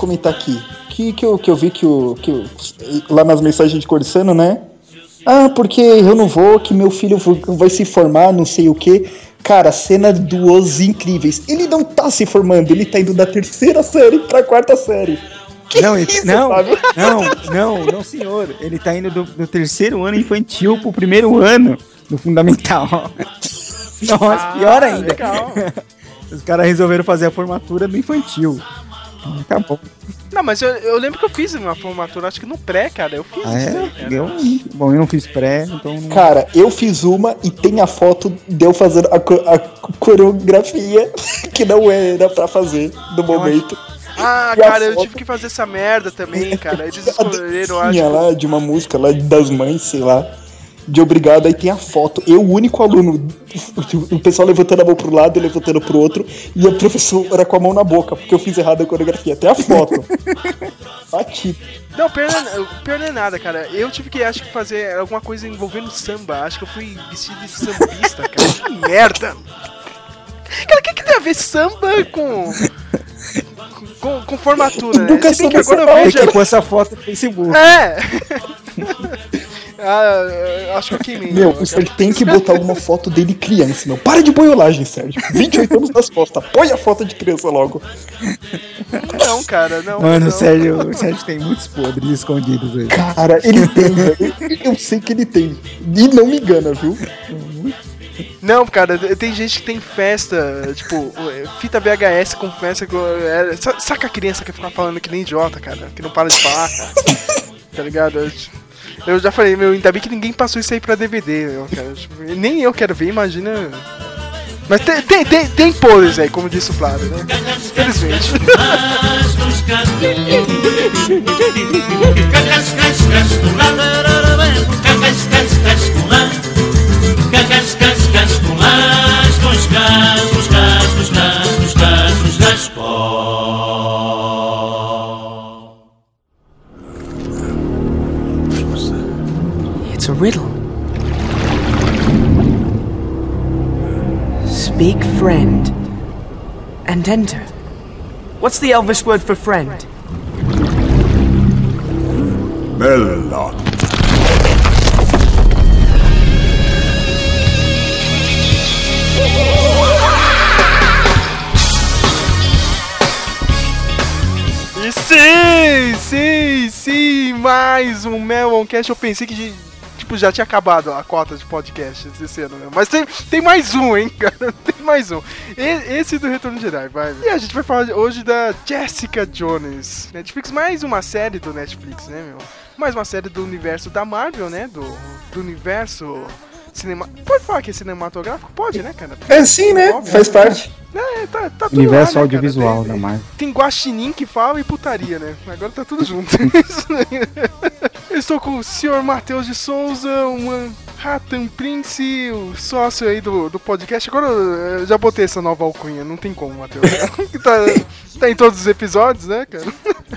comentar aqui. Que, que, eu, que eu vi que, o, que o, lá nas mensagens de Corsano, né? Ah, porque eu não vou, que meu filho vai se formar, não sei o que. Cara, cena dos incríveis. Ele não tá se formando, ele tá indo da terceira série pra quarta série. Que não, isso, não, não, não, não, senhor. Ele tá indo do, do, terceiro ano infantil pro primeiro ano do fundamental. Nossa, ah, pior ainda. Legal. Os caras resolveram fazer a formatura do infantil. Tá bom. Não, mas eu, eu, lembro que eu fiz uma formatura, acho que no pré, cara. Eu fiz ah, isso é? Aí, eu, bom, eu não fiz pré, então. Não... Cara, eu fiz uma e tem a foto de eu fazendo a, a coreografia que não era pra fazer no momento. Ah, e cara, eu tive que fazer essa merda também, cara. Eles escolheram, acho. lá de uma música lá das mães, sei lá de obrigado, aí tem a foto. Eu, o único aluno, o pessoal levantando a mão pro lado e levantando pro outro, e a professora com a mão na boca, porque eu fiz errado a coreografia. Até a foto. Bati. Não, pior não, é, pior não é nada, cara. Eu tive que, acho que, fazer alguma coisa envolvendo samba. Acho que eu fui vestido de sambista, cara. Que merda! Cara, o que, que tem a ver samba com. Com, com formatura, né? Nunca Se bem que agora eu vejo. É com essa foto no Facebook. É! Ah, acho que eu queimei. Meu, o Sérgio tem que botar alguma foto dele criança, meu. Para de boiolagem, Sérgio. 28 anos nas costas. Põe a foto de criança logo. Não, cara, não. Mano, não. O, Sérgio, o Sérgio tem muitos podres escondidos aí. Cara, ele tem, velho. Eu sei que ele tem. E não me engana, viu? Não, cara, tem gente que tem festa, tipo, fita VHS com festa. É, saca a criança que fica falando que nem idiota, cara, que não para de falar, cara. tá ligado? Eu já falei, meu, ainda bem que ninguém passou isso aí pra DVD. Tipo, nem eu quero ver, imagina. Mas tem, tem, tem, tem aí, como disse o Flávio, né? Felizmente. Speak friend and enter. What's the Elvish word for friend? Melon. E sim, sim, sim, mais um Meloncast. Eu pensei que tipo, já tinha acabado a cota de podcast esse ano mesmo. Mas tem, tem mais um, hein, cara? Tem mais um. E, esse do Retorno de Jedi, vai. E a gente vai falar hoje da Jessica Jones. Netflix, mais uma série do Netflix, né, meu? Mais uma série do universo da Marvel, né? Do, do universo cinema... Pode falar que é cinematográfico? Pode, né, cara? É sim, né? Óbvio, Faz parte. É, tá, tá tudo Universo lá, né, audiovisual da Marvel. Tem guaxinim que fala e putaria, né? Agora tá tudo junto. Eu estou com o senhor Matheus de Souza, uma Ratan Prince, o sócio aí do, do podcast. Agora eu já botei essa nova alcunha, não tem como, Matheus. tá, tá em todos os episódios, né, cara?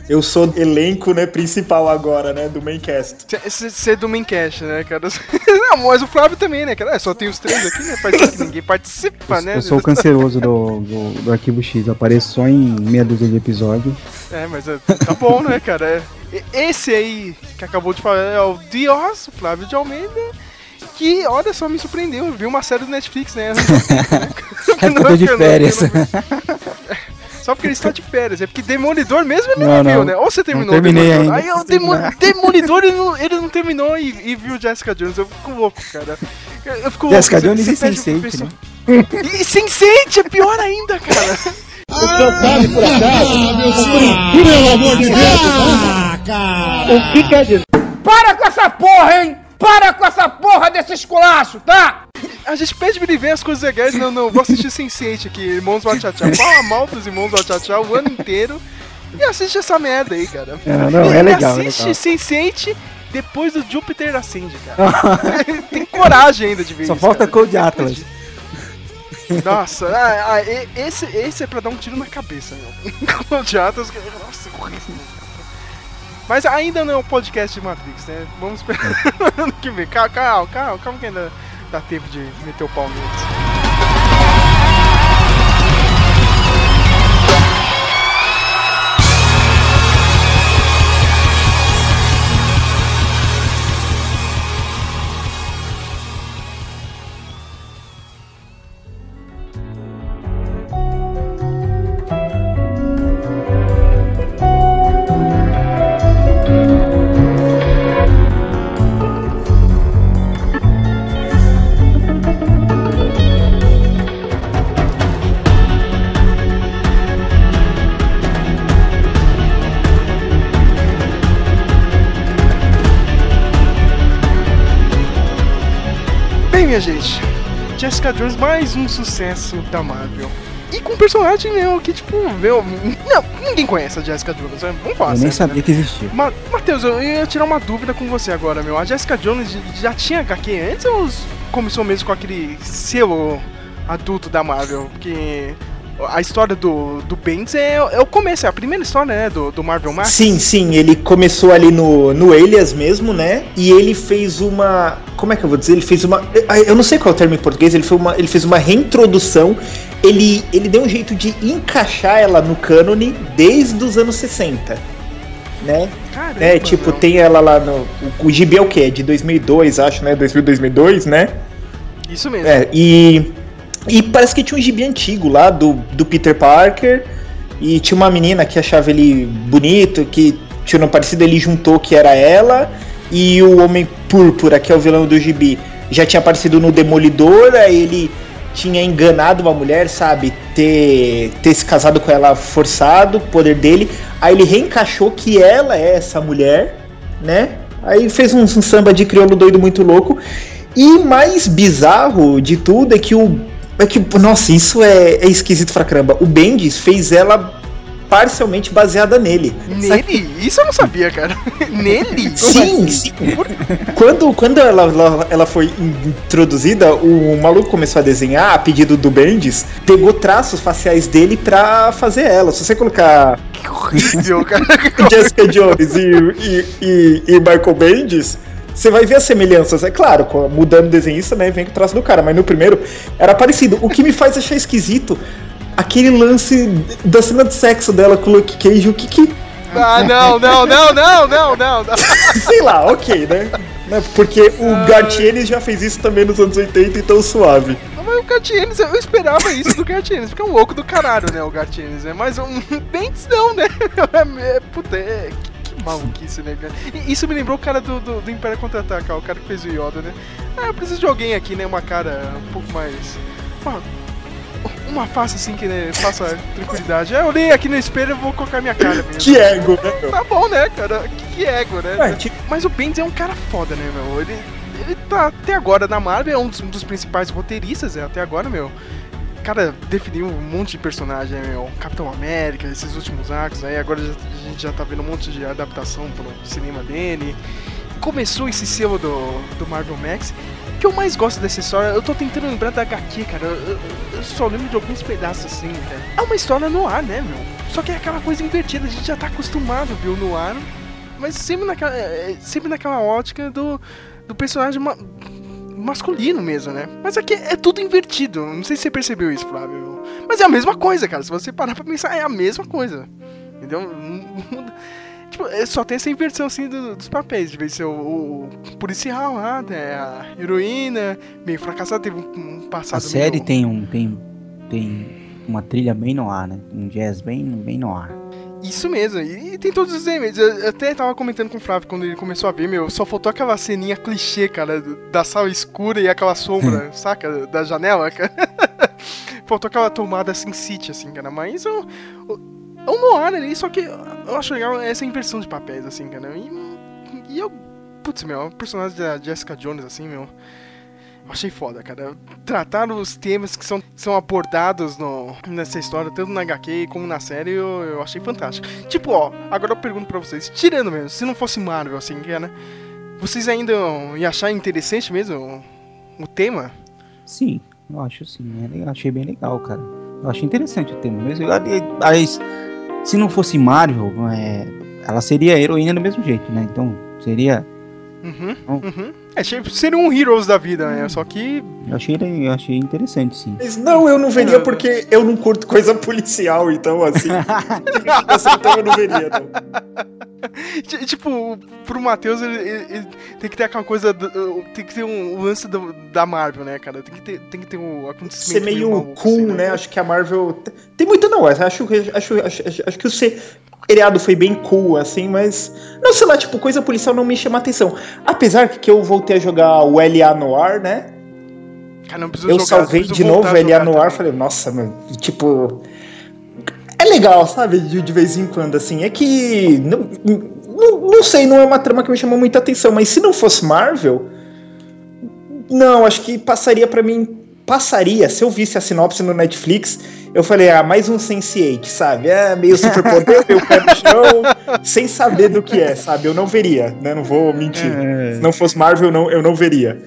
Eu sou elenco, né, principal agora, né, do Maincast. Você é do Maincast, né, cara? Não, mas o Flávio também, né, cara? É, só tem os três aqui, né? Faz que ninguém participa, eu, né? Eu sou o canceroso do, do, do, Arquivo X, eu apareço só em meia dúzia de episódios. É, mas é, tá bom, né, cara? Esse aí que acabou de falar é o Dios, o Flávio de Almeida que, olha só, me surpreendeu. viu uma série do Netflix, né? é porque eu tô de férias. Só porque ele está de férias. É porque Demolidor mesmo ele não, não viu, né? Ou você terminou não terminei Demolidor. Ainda. Aí o Demo Demolidor ele não, ele não terminou e, e, viu Jessica Jones. Eu fico louco, cara. Eu fico Jessica louco. Jones e Sense8, né? E Sense8 é pior ainda, cara. O senhor sabe por acaso? Ah, meu senhor! Pelo amor de Deus! Ah, cara! O que quer dizer? Para com essa porra, hein! Para com essa porra desse esculacho, tá? A gente pede pra ele ver as coisas legais. Não, não, vou assistir Sense8 aqui, Irmãos Wachachá. Fala mal dos Irmãos Wachachá o ano inteiro. E assiste essa merda aí, cara. É, não, é legal. Assiste é Sense8 depois do Júpiter acende, cara. Tem coragem ainda de ver Só isso. Só falta Code Atlas. Nossa, ah, ah, esse, esse é pra dar um tiro na cabeça, meu. Code Atlas, nossa, horrível. Mas ainda não é um podcast de Matrix, né? Vamos esperar ano que vem. Calma, calma, calma, que ainda dá tempo de meter o pau. Jessica Jones, mais um sucesso da Marvel. E com um personagem, meu, que tipo, meu. Não, ninguém conhece a Jessica Jones, né? Vamos falar Eu nem sabia né? que existia. Ma Matheus, eu ia tirar uma dúvida com você agora, meu. A Jessica Jones já tinha HQ antes ou começou mesmo com aquele selo adulto da Marvel? Porque a história do, do Bendis é, é o começo, é a primeira história, né, do, do Marvel Max. Sim, sim, ele começou ali no, no Alias mesmo, né? E ele fez uma. Como é que eu vou dizer? Ele fez uma. Eu não sei qual é o termo em português, ele, foi uma, ele fez uma reintrodução. Ele, ele deu um jeito de encaixar ela no cânone desde os anos 60. Né? Caramba, É, tipo, meu. tem ela lá no. O, o gibi é o quê? É de 2002, acho, né? 2000, 2002, né? Isso mesmo. É, e. E parece que tinha um gibi antigo lá do, do Peter Parker. E tinha uma menina que achava ele bonito, que tinha um parecido, ele juntou que era ela. E o Homem Púrpura, que é o vilão do gibi, já tinha aparecido no Demolidor, aí ele tinha enganado uma mulher, sabe? Ter, ter se casado com ela forçado, poder dele. Aí ele reencaixou que ela é essa mulher, né? Aí fez um, um samba de crioulo doido muito louco. E mais bizarro de tudo é que o. É que, nossa, isso é, é esquisito pra caramba. O Bendis fez ela parcialmente baseada nele. Nele? Isso eu não sabia, cara. Nele? Sim, sim. Quando, quando ela, ela, ela foi introduzida, o maluco começou a desenhar a pedido do Bendis, pegou traços faciais dele pra fazer ela. Se você colocar Que horrível, cara. Jessica Jones e, e, e, e Michael Bendis, você vai ver as semelhanças. É claro, mudando o desenhista, né? Vem com o traço do cara, mas no primeiro era parecido. O que me faz achar esquisito. Aquele lance da cena de sexo dela com o Luke Cage, o que que. Ah, não, não, não, não, não, não. não. Sei lá, ok, né? Né, Porque o Gartienes já fez isso também nos anos 80, então suave. Mas o Gartienes, eu esperava isso do Gartienes, porque é um louco do caralho, né, o Gartienes, né? Mas um Bentes não, né? É, puta, é, maluquice, né, cara? E isso me lembrou o cara do, do, do Império Contra-Ataca, o cara que fez o Yoda, né? Ah, eu preciso de alguém aqui, né, uma cara um pouco mais... Uma, uma face assim que né, faça tranquilidade. Ah, eu olhei aqui no espelho e vou colocar minha cara mesmo. Que ego, né? Tá bom, né, cara? Que, que ego, né? Ué, tipo, Mas o Bendis é um cara foda, né, meu? Ele, ele tá até agora na Marvel, é um dos, um dos principais roteiristas, é, até agora, meu. O cara definiu um monte de personagem, né, meu. Capitão América, esses últimos arcos aí, agora a gente já tá vendo um monte de adaptação pro cinema dele. Começou esse selo do, do Marvel Max. O que eu mais gosto dessa história, eu tô tentando lembrar da HQ, cara. Eu, eu- só lembro de alguns pedaços assim, cara. É uma história no ar, né, meu? Só que é aquela coisa invertida, a gente já tá acostumado o no ar mas sempre naquela, é, sempre naquela ótica do, do personagem masculino mesmo, né? Mas aqui é tudo invertido. Não sei se você percebeu isso, Flávio. Mas é a mesma coisa, cara. Se você parar pra pensar, é a mesma coisa. Entendeu? Tipo, é só tem essa inversão assim do- dos papéis. De vez ser o, o policial lá, né? a heroína, meio fracassada, teve um, um A passado série meio- tem um tem tem uma trilha bem no ar, né? Um jazz bem bem no ar. Isso mesmo, e, e tem todos os elementos. Eu, eu até tava comentando com o Flávio quando ele começou a ver, meu, só faltou aquela ceninha clichê, cara, da sala escura e aquela sombra, saca? Da janela, cara. faltou aquela tomada Sin City, assim, cara. Mas o, o, é um noir ali, só que eu acho legal essa inversão de papéis, assim, cara. E, e eu. Putz, meu, o personagem da Jessica Jones, assim, meu. Eu Achei foda, cara. Tratar os temas que são, são abordados no, nessa história, tanto na HQ como na série, eu, eu achei fantástico. Tipo, ó, agora eu pergunto pra vocês, tirando mesmo, se não fosse Marvel, assim, cara, vocês ainda iam achar interessante mesmo o, tema? Sim, eu acho sim. é legal, achei bem legal, cara. Eu achei interessante o tema mesmo. Aliás, se não fosse Marvel, é, ela seria heroína do mesmo jeito, né? Então seria. Uhum, Bom. uhum. É, achei- seria um Heroes da vida, né? Só que. Eu achei, eu achei interessante, sim. Mas não, eu não veria porque eu não curto coisa policial, então assim. assim então eu não veria, não. Ti- Tipo, pro Matheus, ele, ele- ele tem que ter aquela coisa. do- tem que ter um, lance do- da Marvel, né, cara? Tem que ter, tem que ter um acontecimento. Ser meio maluco, cool, assim, né? Acho que a Marvel. Tem muito não, acho, acho, acho, acho, acho que o seriado foi bem cool, assim, mas. Não sei lá, tipo, coisa policial não me chama atenção. Apesar que eu voltei a jogar o LA Noir, né? Cara, não preciso Eu jogar, salvei de novo o LA Noir, também. falei, nossa, mano, tipo. É legal, sabe? De, de vez em quando, assim. É que. Não, não, não sei, não é uma trama que me chamou muita atenção, mas se não fosse Marvel. Não, acho que passaria pra mim. Passaria, se eu visse a sinopse no Netflix, eu falei, ah, mais um Sense8, sabe? É meio superpoder, meio pé no chão, sem saber do que é, sabe? Eu não veria, né? Não vou mentir. É. Se não fosse Marvel, não, eu não veria.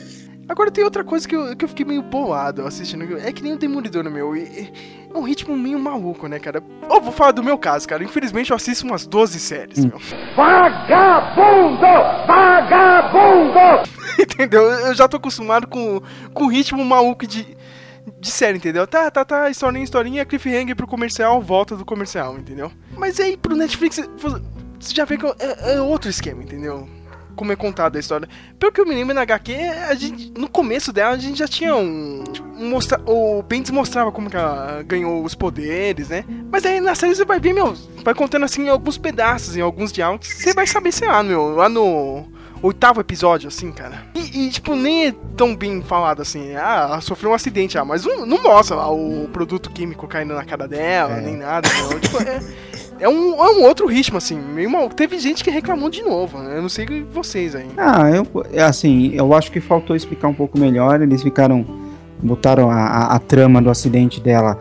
Agora tem outra coisa que eu, que eu fiquei meio bolado assistindo. É que nem o Demolidor, meu. E é um ritmo meio maluco, né, cara? Eu vou falar do meu caso, cara. Infelizmente eu assisto umas 12 séries, meu. Vagabundo! Vagabundo! entendeu? Eu já tô acostumado com, com o ritmo maluco de, de série, entendeu? Tá, tá, tá, historinha, historinha, cliffhanger pro comercial, volta do comercial, entendeu? Mas aí pro Netflix, você já vê que é, é outro esquema, entendeu? Como é contada a história. Pelo que eu me lembro na HQ, a gente, no começo dela a gente já tinha um. um mostra, o Bendis mostrava como que ela ganhou os poderes, né? Mas aí na série você vai ver, meu, vai contando assim em alguns pedaços, em alguns diálogos. Você vai saber, sei lá, meu, lá no oitavo episódio, assim, cara. E, e, tipo, nem é tão bem falado assim. Ah, ela sofreu um acidente, ah, mas não, não mostra lá o produto químico caindo na cara dela, É. nem nada. Não. Tipo, é, é, um, é um outro ritmo, assim. Meio mal. Teve gente que reclamou de novo. né? Eu não sei vocês aí. Ah, eu, é assim, eu acho que faltou explicar um pouco melhor. Eles ficaram. Botaram a, a- a trama do acidente dela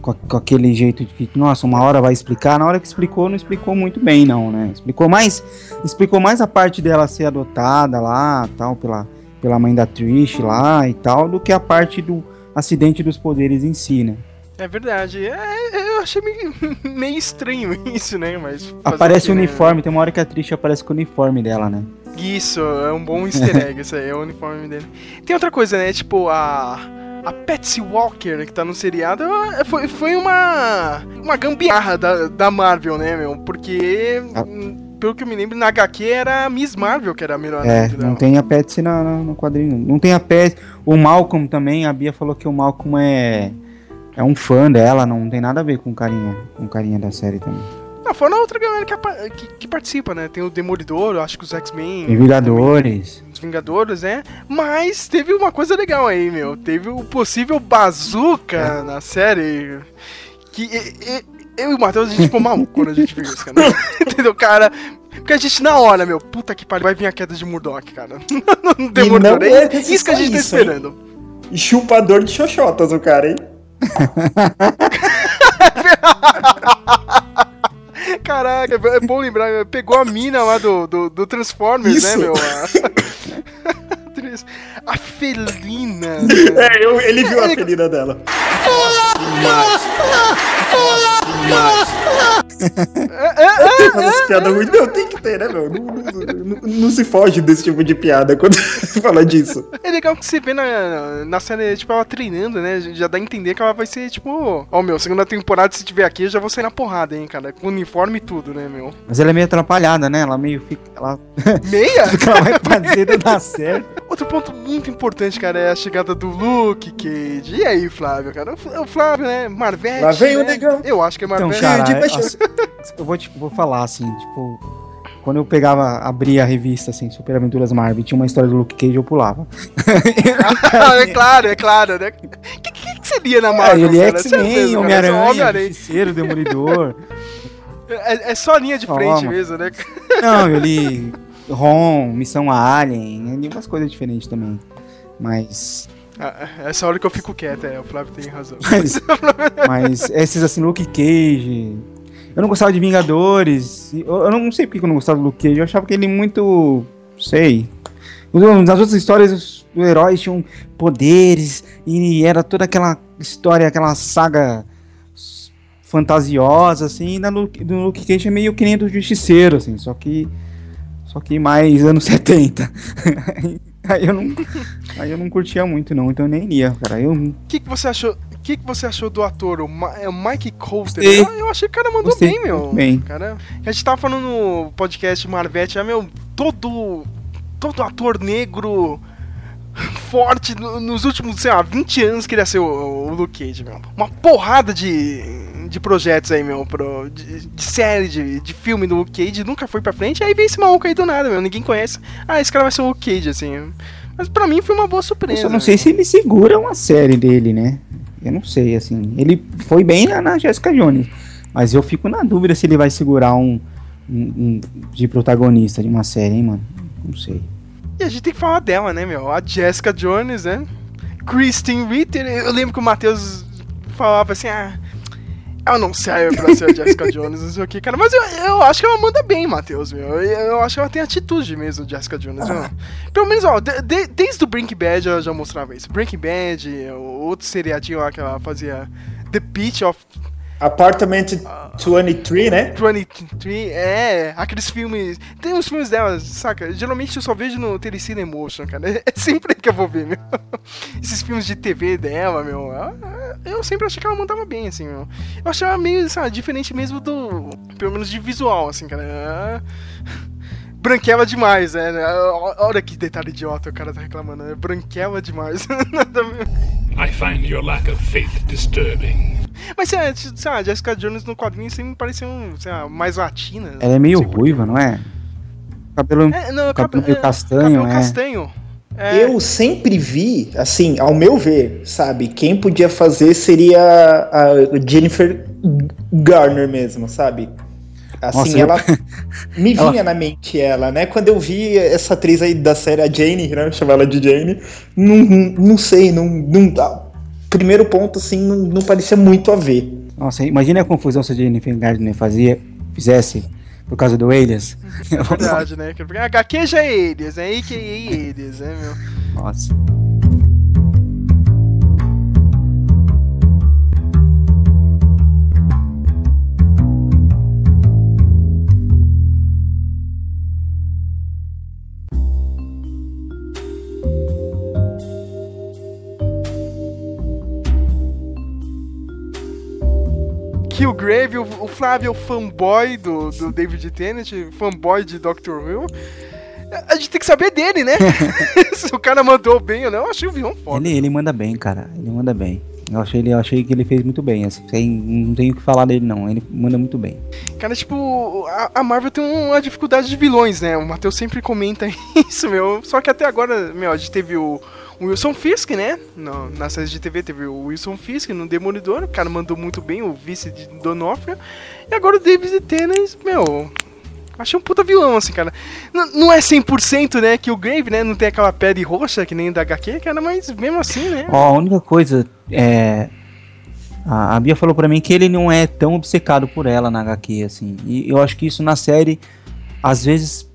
com, a- com aquele jeito de que, nossa, uma hora vai explicar. Na hora que explicou, não explicou muito bem, não, né? Explicou mais. Explicou mais a parte dela ser adotada lá, tal, pela, pela mãe da Trish lá e tal, do que a parte do acidente dos poderes em si, né? É verdade. É, eu achei meio, meio estranho isso, né? Mas. Aparece o né? uniforme, tem uma hora que a Trish aparece com o uniforme dela, né? Isso, é um bom easter egg, isso aí, é o uniforme dele. Tem outra coisa, né? Tipo, a. A Patsy Walker, né, que tá no seriado, foi, foi uma. Uma gambiarra da, da Marvel, né, meu? Porque. Ah. hum, Pelo que eu me lembro, na HQ era a Miss Marvel que era a melhor É, não dela. tem a Patsy na, na- no quadrinho. Não tem a Patsy. O Malcolm também, a Bia falou que o Malcolm é é um fã dela, não tem nada a ver com carinha, com carinha da série também. Não, fora outra galera que, que, que participa, né? Tem o Demolidor, acho que os X-Men. E Vingadores. Os Vingadores, né? Mas teve uma coisa legal aí, meu. Teve o possível bazooka na série. Que e- e- eu e o Matheus, a gente ficou maluco quando a gente viu isso, cara. Entendeu, cara? Porque a gente, na hora, meu, puta que pariu, vai vir a queda de Murdoch, cara. Não Demolidor. não É é isso que a gente tá isso, hein? esperando. E chupador de xoxotas o cara, hein? Caraca, é bom lembrar, pegou a mina lá do, do, do Transformers, né, Isso. meu? A, atriz- a Felina. É, eu- ele viu a ferida dela. Aquelas piadas ruins. Meu, tem que ter, né, meu? Não, não- não- não se foge desse tipo de piada quando se fala disso. É legal que você vê na, na série, tipo, ela treinando, né? Já dá a entender que ela vai ser, tipo... Ó, meu, segunda temporada, se tiver aqui, eu já vou sair na porrada, hein, cara? Com uniforme e tudo, né, meu? Mas ela é meio atrapalhada, né? Ela meio fica. Ela, Meia? ela vai fazer não dá certo. Outro ponto muito importante, cara, é a chegada do Luke Cage. E aí, Flávio, cara? O o Flávio, né? Marvete, Lá vem o né? negão. Eu acho que é Então, Marvete. cara, de paixão. assim, eu vou, te, vou falar assim, tipo. Quando eu pegava, abria a revista, assim, Super Aventuras Marvel, tinha uma história do Luke Cage, eu pulava. Ah, é claro, é claro, né? O que, que, que seria na Ah, Marvel, ele é cara? Certeza, X-Men, cara, Homem-Aranha, Homem-Aranha. Justiceiro, Demolidor. É, é só linha de frente mesmo, né? Não, eu li Ron, Missão Alien, eu li umas coisas diferentes também. Mas, Ah, Essa hora que eu fico quieto, é, o Flávio tem razão. mas, mas esses assim, Luke Cage. Eu não gostava de Vingadores. Eu, eu não sei porque que eu não gostava do Luke Cage. Eu achava que ele muito. Sei. Nas outras histórias, os heróis tinham poderes e era toda aquela história, aquela saga fantasiosa, assim. E na no Luke Cage é meio que nem do Justiceiro, assim. Só que. Só que mais anos 70. aí, eu não, aí eu não curtia muito, não. Então eu nem ia, cara. Eu O que, que você achou? O que, que você achou do ator, o, Ma é o Mike Coulter? Eu, eu achei que o cara mandou Gostei bem, meu. bem. Cara, a gente tava falando no podcast Marvete, ah, meu, todo todo ator negro forte no- nos últimos, sei lá, 20 anos queria ser o, o Luke Cage, meu. Uma porrada de, de projetos aí, meu, pro, de, de série, de, de filme do Luke Cage, nunca foi pra frente, aí vem esse maluco aí do nada, meu, ninguém conhece. Ah, esse cara vai ser o Luke Cage, assim. Mas pra mim foi uma boa Eu surpresa. só não sei se ele segura uma série dele, né? Eu não sei, assim. Ele foi bem na, na Jessica Jones. Mas eu fico na dúvida se ele vai segurar um, um- um de protagonista de uma série, hein, mano? Não sei. E a gente tem que falar dela, né, meu? A Jessica Jones, né? Kristen Ritter. Eu lembro que o Matheus falava assim, ah, ela não serve pra ser a Jessica Jones, não sei o que, cara. Mas eu, eu acho que ela manda bem, Matheus, meu. Eu, eu acho que ela tem atitude mesmo, Jessica Jones, ah. Pelo menos, ó, de, de, desde o Breaking Bad ela já mostrava isso. Breaking Bad, o outro seriadinho lá que ela fazia The Beach of Apartment 23, né? 23, é, aqueles filmes. Tem uns filmes dela, saca? Geralmente eu só vejo no Telecine Emotion, cara. É sempre que eu vou ver, meu. Esses filmes de TV dela, meu. Eu sempre achei que ela mandava bem, assim, meu. Eu achava meio, sabe, diferente mesmo do. Pelo menos de visual, assim, cara branquela demais, né? Olha que detalhe idiota o cara tá reclamando, né? Branquela demais. I find your lack of faith disturbing. Mas, sei lá, a Jessica Jones no quadrinho sempre parecia um, sei lá, mais latina. Ela é meio ruiva, não é? Cabelo, é, não, cabelo meio é, castanho, cabelo é. castanho. É. Eu sempre vi, assim, ao meu ver, sabe, quem podia fazer seria a Jennifer Garner mesmo, sabe? Assim, Nossa, ela eu... me vinha ela... na mente ela, né? Quando eu vi essa atriz aí da série, a Jane, né? Chamar ela de Jane, não, não sei, não, não. Primeiro ponto, assim, não, não parecia muito a ver. Nossa, imagina a confusão se a Jennifer Gardner fazia, fizesse por causa do Alias. É verdade, né? Porque a HQ já é Alias, é AKA Alias, né, meu? Nossa. Killgrave, o, o Flávio é o fanboy do, do David Tennant, fanboy de Doctor Who. A gente tem que saber dele, né? Se o cara mandou bem ou não, eu achei o vilão foda. Ele, ele manda bem, cara. Ele manda bem. Eu achei, ele, eu achei que ele fez muito bem, assim. Não tenho o que falar dele, não. Ele manda muito bem. Cara, tipo, a, a Marvel tem uma dificuldade de vilões, né? O Matheus sempre comenta isso, meu. Só que até agora, meu, a gente teve o o Wilson Fisk, né? No, na série de TV teve o Wilson Fisk no Demolidor, o cara mandou muito bem, o vice de Donofrio. E agora o David Tennant, meu, Achei um puta vilão, assim, cara. N não é 100%, né, que o Grave, né, não tem aquela pele roxa que nem da HQ, cara, mas mesmo assim, né. Ó, a única coisa é... A, a Bia falou para mim que ele não é tão obcecado por ela na HQ, assim. E eu acho que isso na série, às vezes,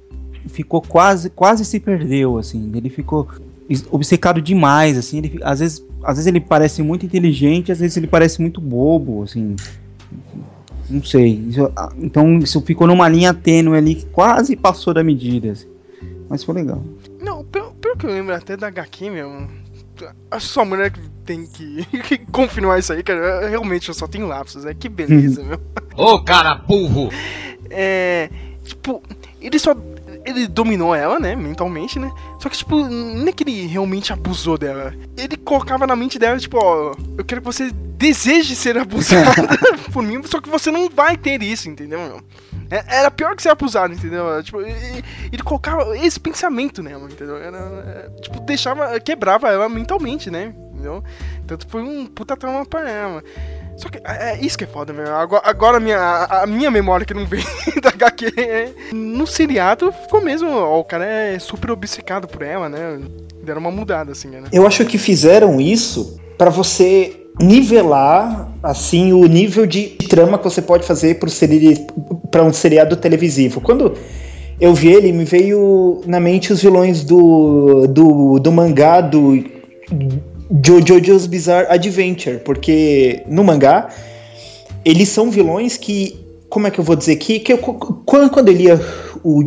ficou quase, quase se perdeu, assim. Ele ficou obcecado demais, assim, ele, às vezes, às vezes ele parece muito inteligente, às vezes ele parece muito bobo, assim, não sei, isso, ah, então isso ficou numa linha tênue ali que quase passou da medida, assim. mas foi legal. Não, pelo, pelo que eu lembro até da HQ mesmo, a sua mulher que tem que, que confirmar isso aí, cara, realmente eu só tenho lapsos, é que beleza, meu. Ô cara burro! É, tipo, ele só ele dominou ela, né, mentalmente, né? Só que, tipo, não é que ele realmente abusou dela. Ele colocava na mente dela, tipo, ó, eu quero que você deseje ser abusada por mim, só que você não vai ter isso, entendeu, meu? É, era pior que ser abusado, entendeu? Tipo, ele, ele colocava esse pensamento nela, entendeu? Era, é, tipo, deixava, quebrava ela mentalmente, né? Entendeu? Então foi um puta trauma pra ela. Só que é, é isso que é foda, meu. Agora, agora a, minha, a, minha memória que não vem da HQ é, no seriado ficou mesmo. Ó, o cara é super obcecado por ela, né? Deram uma mudada, assim, né? Eu acho que fizeram isso para você nivelar assim o nível de trama que você pode fazer para um seriado televisivo. Quando eu vi ele, me veio na mente os vilões do, do, do mangá do JoJo's Bizarre Adventure, porque no mangá eles são vilões que, como é que eu vou dizer que, que eu, quando, eu lia o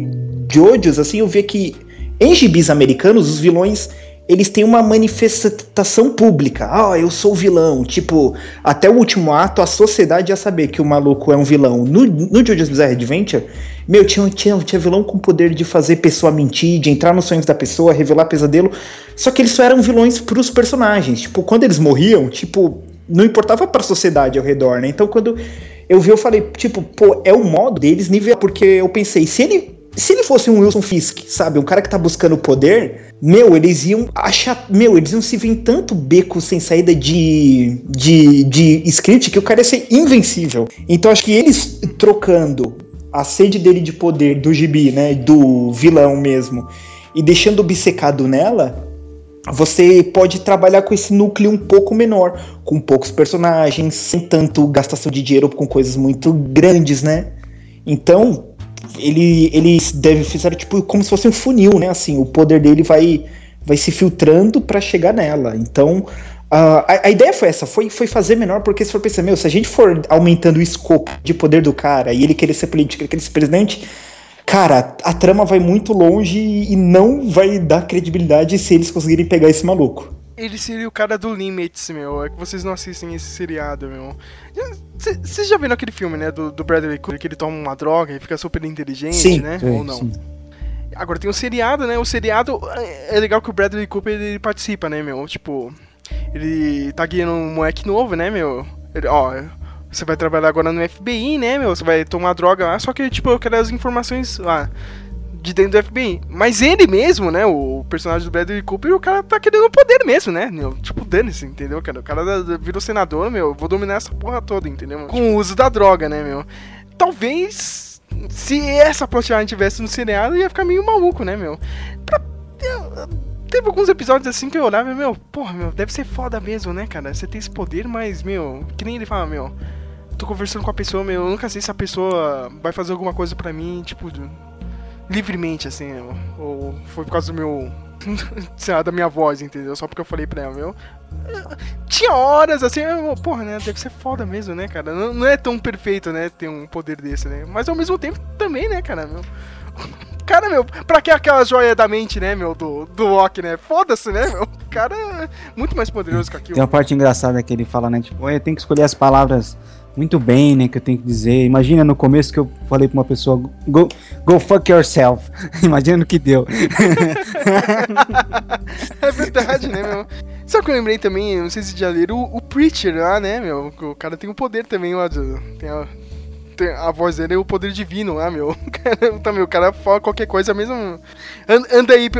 JoJo's, assim, eu via que em gibis americanos os vilões eles têm uma manifestação pública. Ah, eu sou vilão. Tipo, até o último ato, a sociedade ia saber que o maluco é um vilão. No, no JoJo's Bizarre Adventure, meu, tinha, tinha, tinha vilão com poder de fazer pessoa mentir, de entrar nos sonhos da pessoa, revelar pesadelo. Só que eles só eram vilões pros personagens. Tipo, quando eles morriam, tipo, não importava pra sociedade ao redor, né? Então quando eu vi, eu falei, tipo, pô, é o modo deles nível. Porque eu pensei, se ele se ele fosse um Wilson Fisk, sabe, um cara que tá buscando poder, meu, eles iam achar. Meu, eles iam se ver em tanto beco sem saída de, de, de script que o cara ia ser invencível. Então acho que eles trocando a sede dele de poder do gibi, né, do vilão mesmo, E deixando obcecado nela, você pode trabalhar com esse núcleo um pouco menor, com poucos personagens, sem tanto gastação de dinheiro com coisas muito grandes, né? Então, ele, eles deve fizeram tipo como se fosse um funil, né? Assim, o poder dele vai, vai se filtrando para chegar nela. Então, Uh, a, a, ideia foi essa, foi, foi fazer menor, porque se for pensar, meu, se a gente for aumentando o escopo de poder do cara e ele querer ser político, ele querer ser presidente, cara, a trama vai muito longe e não vai dar credibilidade se eles conseguirem pegar esse maluco. Ele seria o cara do Limits, meu. É que vocês não assistem esse seriado, meu. Vocês já viram aquele filme, né? Do, do Bradley Cooper, que ele toma uma droga e fica super inteligente, sim, né? Sim, Ou não? Sim. Agora tem o seriado, né? O seriado é legal que o Bradley Cooper ele participa, né, meu? Tipo, ele tá guiando um moleque novo, né, meu? Ele, ó, você vai trabalhar agora no FBI, né, meu? Você vai tomar droga lá, só que, tipo, eu quero as informações lá de dentro do FBI. Mas ele mesmo, né, o personagem do Bradley Cooper, o cara tá querendo poder mesmo, né? Meu, tipo, dane-se, entendeu, cara? O cara virou senador, meu, vou dominar essa porra toda, entendeu? Com o uso da droga, né, meu? Talvez, se essa plotline tivesse no seriado, ia ficar meio maluco, né, meu? Pra teve alguns episódios assim que eu olhava meu, porra, meu, deve ser foda mesmo, né, cara? Você tem esse poder, mas, meu, que nem ele fala, meu, tô conversando com a pessoa, meu, eu nunca sei se a pessoa vai fazer alguma coisa pra mim, tipo, livremente, assim, ou foi por causa do meu. sei lá, da minha voz, entendeu? Só porque eu falei pra ela, meu. Tinha horas assim, eu, porra, né? Deve ser foda mesmo, né, cara? Não, não é tão perfeito, né? Ter um poder desse, né? Mas ao mesmo tempo também, né, cara? Meu cara, meu, pra que aquela joia da mente, né, meu, do, do Loki, né? Foda-se, né, meu? O cara é muito mais poderoso que aquilo. Tem uma parte engraçada que ele fala, né, tipo, tenho que escolher as palavras muito bem, né, que eu tenho que dizer. Imagina no começo que eu falei pra uma pessoa, go, go fuck yourself. Imagina o que deu. é verdade, né, meu? Sabe que eu lembrei também, não sei se já leram, o, o Preacher lá, né, meu? O cara tem o um poder também, ó, tem a a voz dele é o poder divino lá, meu. Também, o cara fala qualquer coisa mesmo. Anda aí,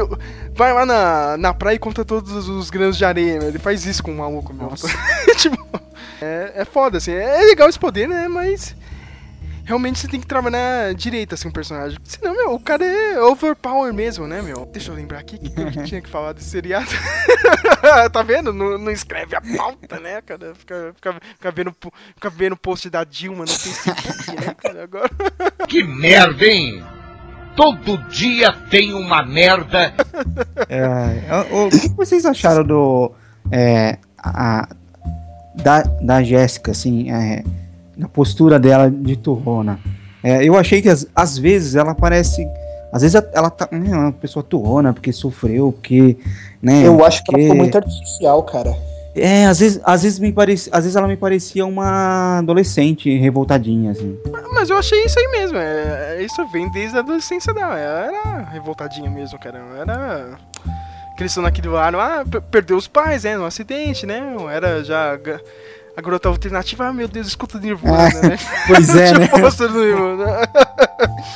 vai lá na, na praia e conta todos os grãos de areia, meu. Ele faz isso com o maluco, meu. tipo, é, é foda, assim. É legal esse poder, né? Mas realmente você tem que trabalhar direito, assim, o um personagem. Senão, meu, o cara é overpower mesmo, né, meu? Deixa eu lembrar aqui que, que tinha que falar desse seriado. tá vendo? Não, não, escreve a pauta, né, cara? Fica, fica, fica, vendo, fica vendo post da Dilma no Facebook, né, cara? Agora... Que merda, hein? Todo dia tem uma merda. É, o, o, que vocês acharam do. É, a, da, da Jéssica, assim? É, na postura dela de turrona. É, eu achei que às, às vezes ela parece. Às vezes ela tá. É uma pessoa turrona porque sofreu, porque. Né, eu acho porque... que ela ficou muito artificial, cara. É, às vezes, às vezes me parecia, às vezes ela me parecia uma adolescente revoltadinha, assim. Mas eu achei isso aí mesmo. É, é isso vem desde a adolescência dela. Ela era revoltadinha mesmo, cara. Ela era. Cresceu naquele ar, ah, perdeu os pais, né? No acidente, né? Era já a garota alternativa, ah meu Deus, escuta Nirvana, ah, né? Pois é, né?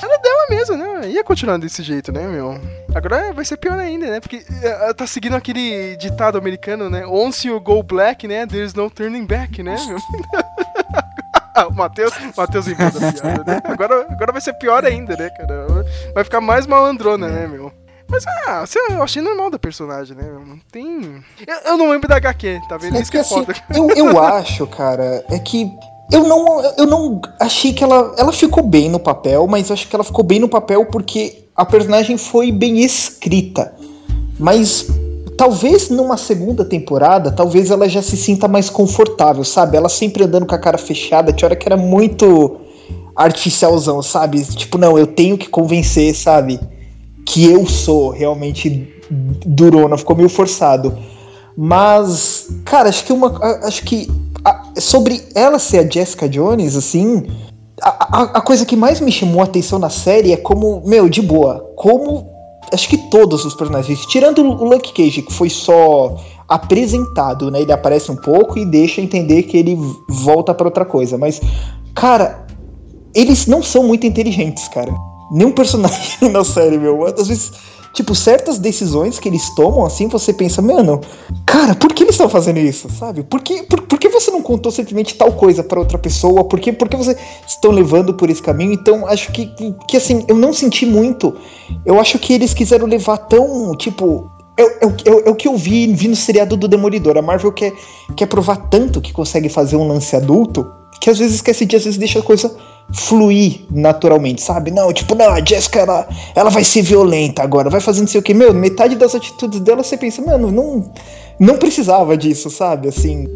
Era dela mesmo, né? Ia continuar desse jeito, né, meu? Agora vai ser pior ainda, né? Porque ela tá seguindo aquele ditado americano, né? Once you go black, né? There's no turning back, né, meu? o Matheus, Matheus emenda piada, né? Agora, agora vai ser pior ainda, né, cara? Vai ficar mais malandrona, né, meu? Mas, ah, eu achei normal da personagem, né? Não tem. Eu, eu não lembro da HQ, tá vendo? É Isso que é assim, foda. Eu, eu acho, cara, é que. Eu não, eu não achei que ela. Ela ficou bem no papel, mas acho que ela ficou bem no papel porque a personagem foi bem escrita. Mas talvez numa segunda temporada, talvez ela já se sinta mais confortável, sabe? Ela sempre andando com a cara fechada, tinha hora que era muito artificialzão, sabe? Tipo, não, eu tenho que convencer, sabe? Que eu sou realmente durona, ficou meio forçado. Mas, cara, acho que uma. Acho que. A, sobre ela ser a Jessica Jones, assim. A, a, a, coisa que mais me chamou a atenção na série é como, meu, de boa, como. Acho que todos os personagens, tirando o Luke Cage, que foi só apresentado, né? Ele aparece um pouco e deixa entender que ele volta para outra coisa. Mas, cara, eles não são muito inteligentes, cara nenhum personagem na série, meu. Às vezes, Tipo, certas decisões que eles tomam, assim, você pensa, mano, cara, por que eles estão fazendo isso, sabe? Por que, por, por que você não contou simplesmente tal coisa para outra pessoa? Por que, por que você estão levando por esse caminho? Então, acho que, que, que, assim, eu não senti muito. Eu acho que eles quiseram levar tão, tipo, é, é, é, é, o que eu vi, vi no seriado do Demolidor. A Marvel quer, quer provar tanto que consegue fazer um lance adulto que às vezes esquece de, às vezes deixa a coisa fluir naturalmente, sabe? Não, tipo, não, a Jessica, ela, ela vai ser violenta agora, vai fazendo sei o que. Meu, metade das atitudes dela você pensa, mano, não, não precisava disso, sabe? Assim,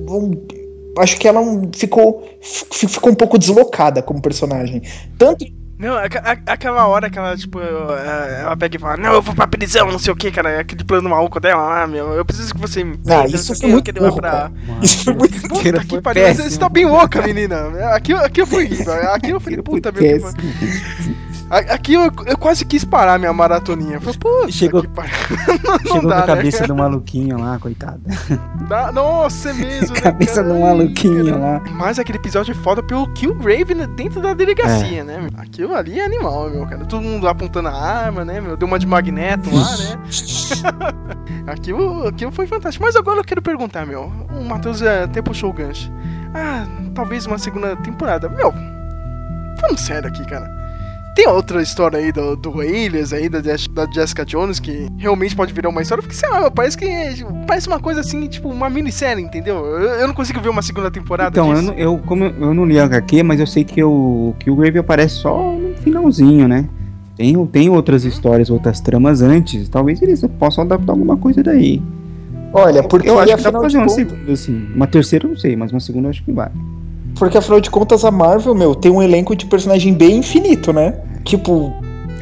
acho que ela ficou, ficou um pouco deslocada como personagem. Tanto não, a, a, aquela hora que ela, tipo, ela pega e fala, não, eu vou pra prisão, não sei o que, cara, aquele plano maluco dela, ah, meu, eu preciso que você me. Ah, isso foi muito burro, pra... Isso foi muito Puta que pariu, você tá bem louca, menina. Aqui, aqui eu fui, aqui eu falei, puta, meu. Aqui eu, eu quase quis parar minha maratoninha. Falei, pô, chegou, não, não chegou dá, com a né? cabeça né? do maluquinho lá, coitada. Dá, nossa, é mesmo. Né, cabeça do maluquinho lá. Mas aquele episódio é foda pelo Killgrave dentro da delegacia, é. né? Aquilo ali é animal, meu cara. Todo mundo apontando a arma, né, meu? Deu uma de magneto lá, né? aquilo, aquilo foi fantástico. Mas agora eu quero perguntar, meu. O Matheus até puxou o gancho. Ah, talvez uma segunda temporada. Meu, vamos sério aqui, cara. Tem outra história aí do, do Alias aí, da, da Jessica Jones, que realmente pode virar uma história, porque sei lá, parece que parece uma coisa assim, tipo, uma minissérie, entendeu? Eu, eu não consigo ver uma segunda temporada então, disso. eu, eu, como eu, não li a HQ, mas eu sei que, o, que o Grave aparece só no finalzinho, né? Tem, tem outras histórias, outras tramas antes, talvez eles possam adaptar alguma coisa daí. Olha, porque eu acho que dá pra fazer uma segunda, assim. Uma terceira eu não sei, mas uma segunda eu acho que vai. Porque afinal de contas a Marvel, meu, tem um elenco de personagem bem infinito, né? Tipo.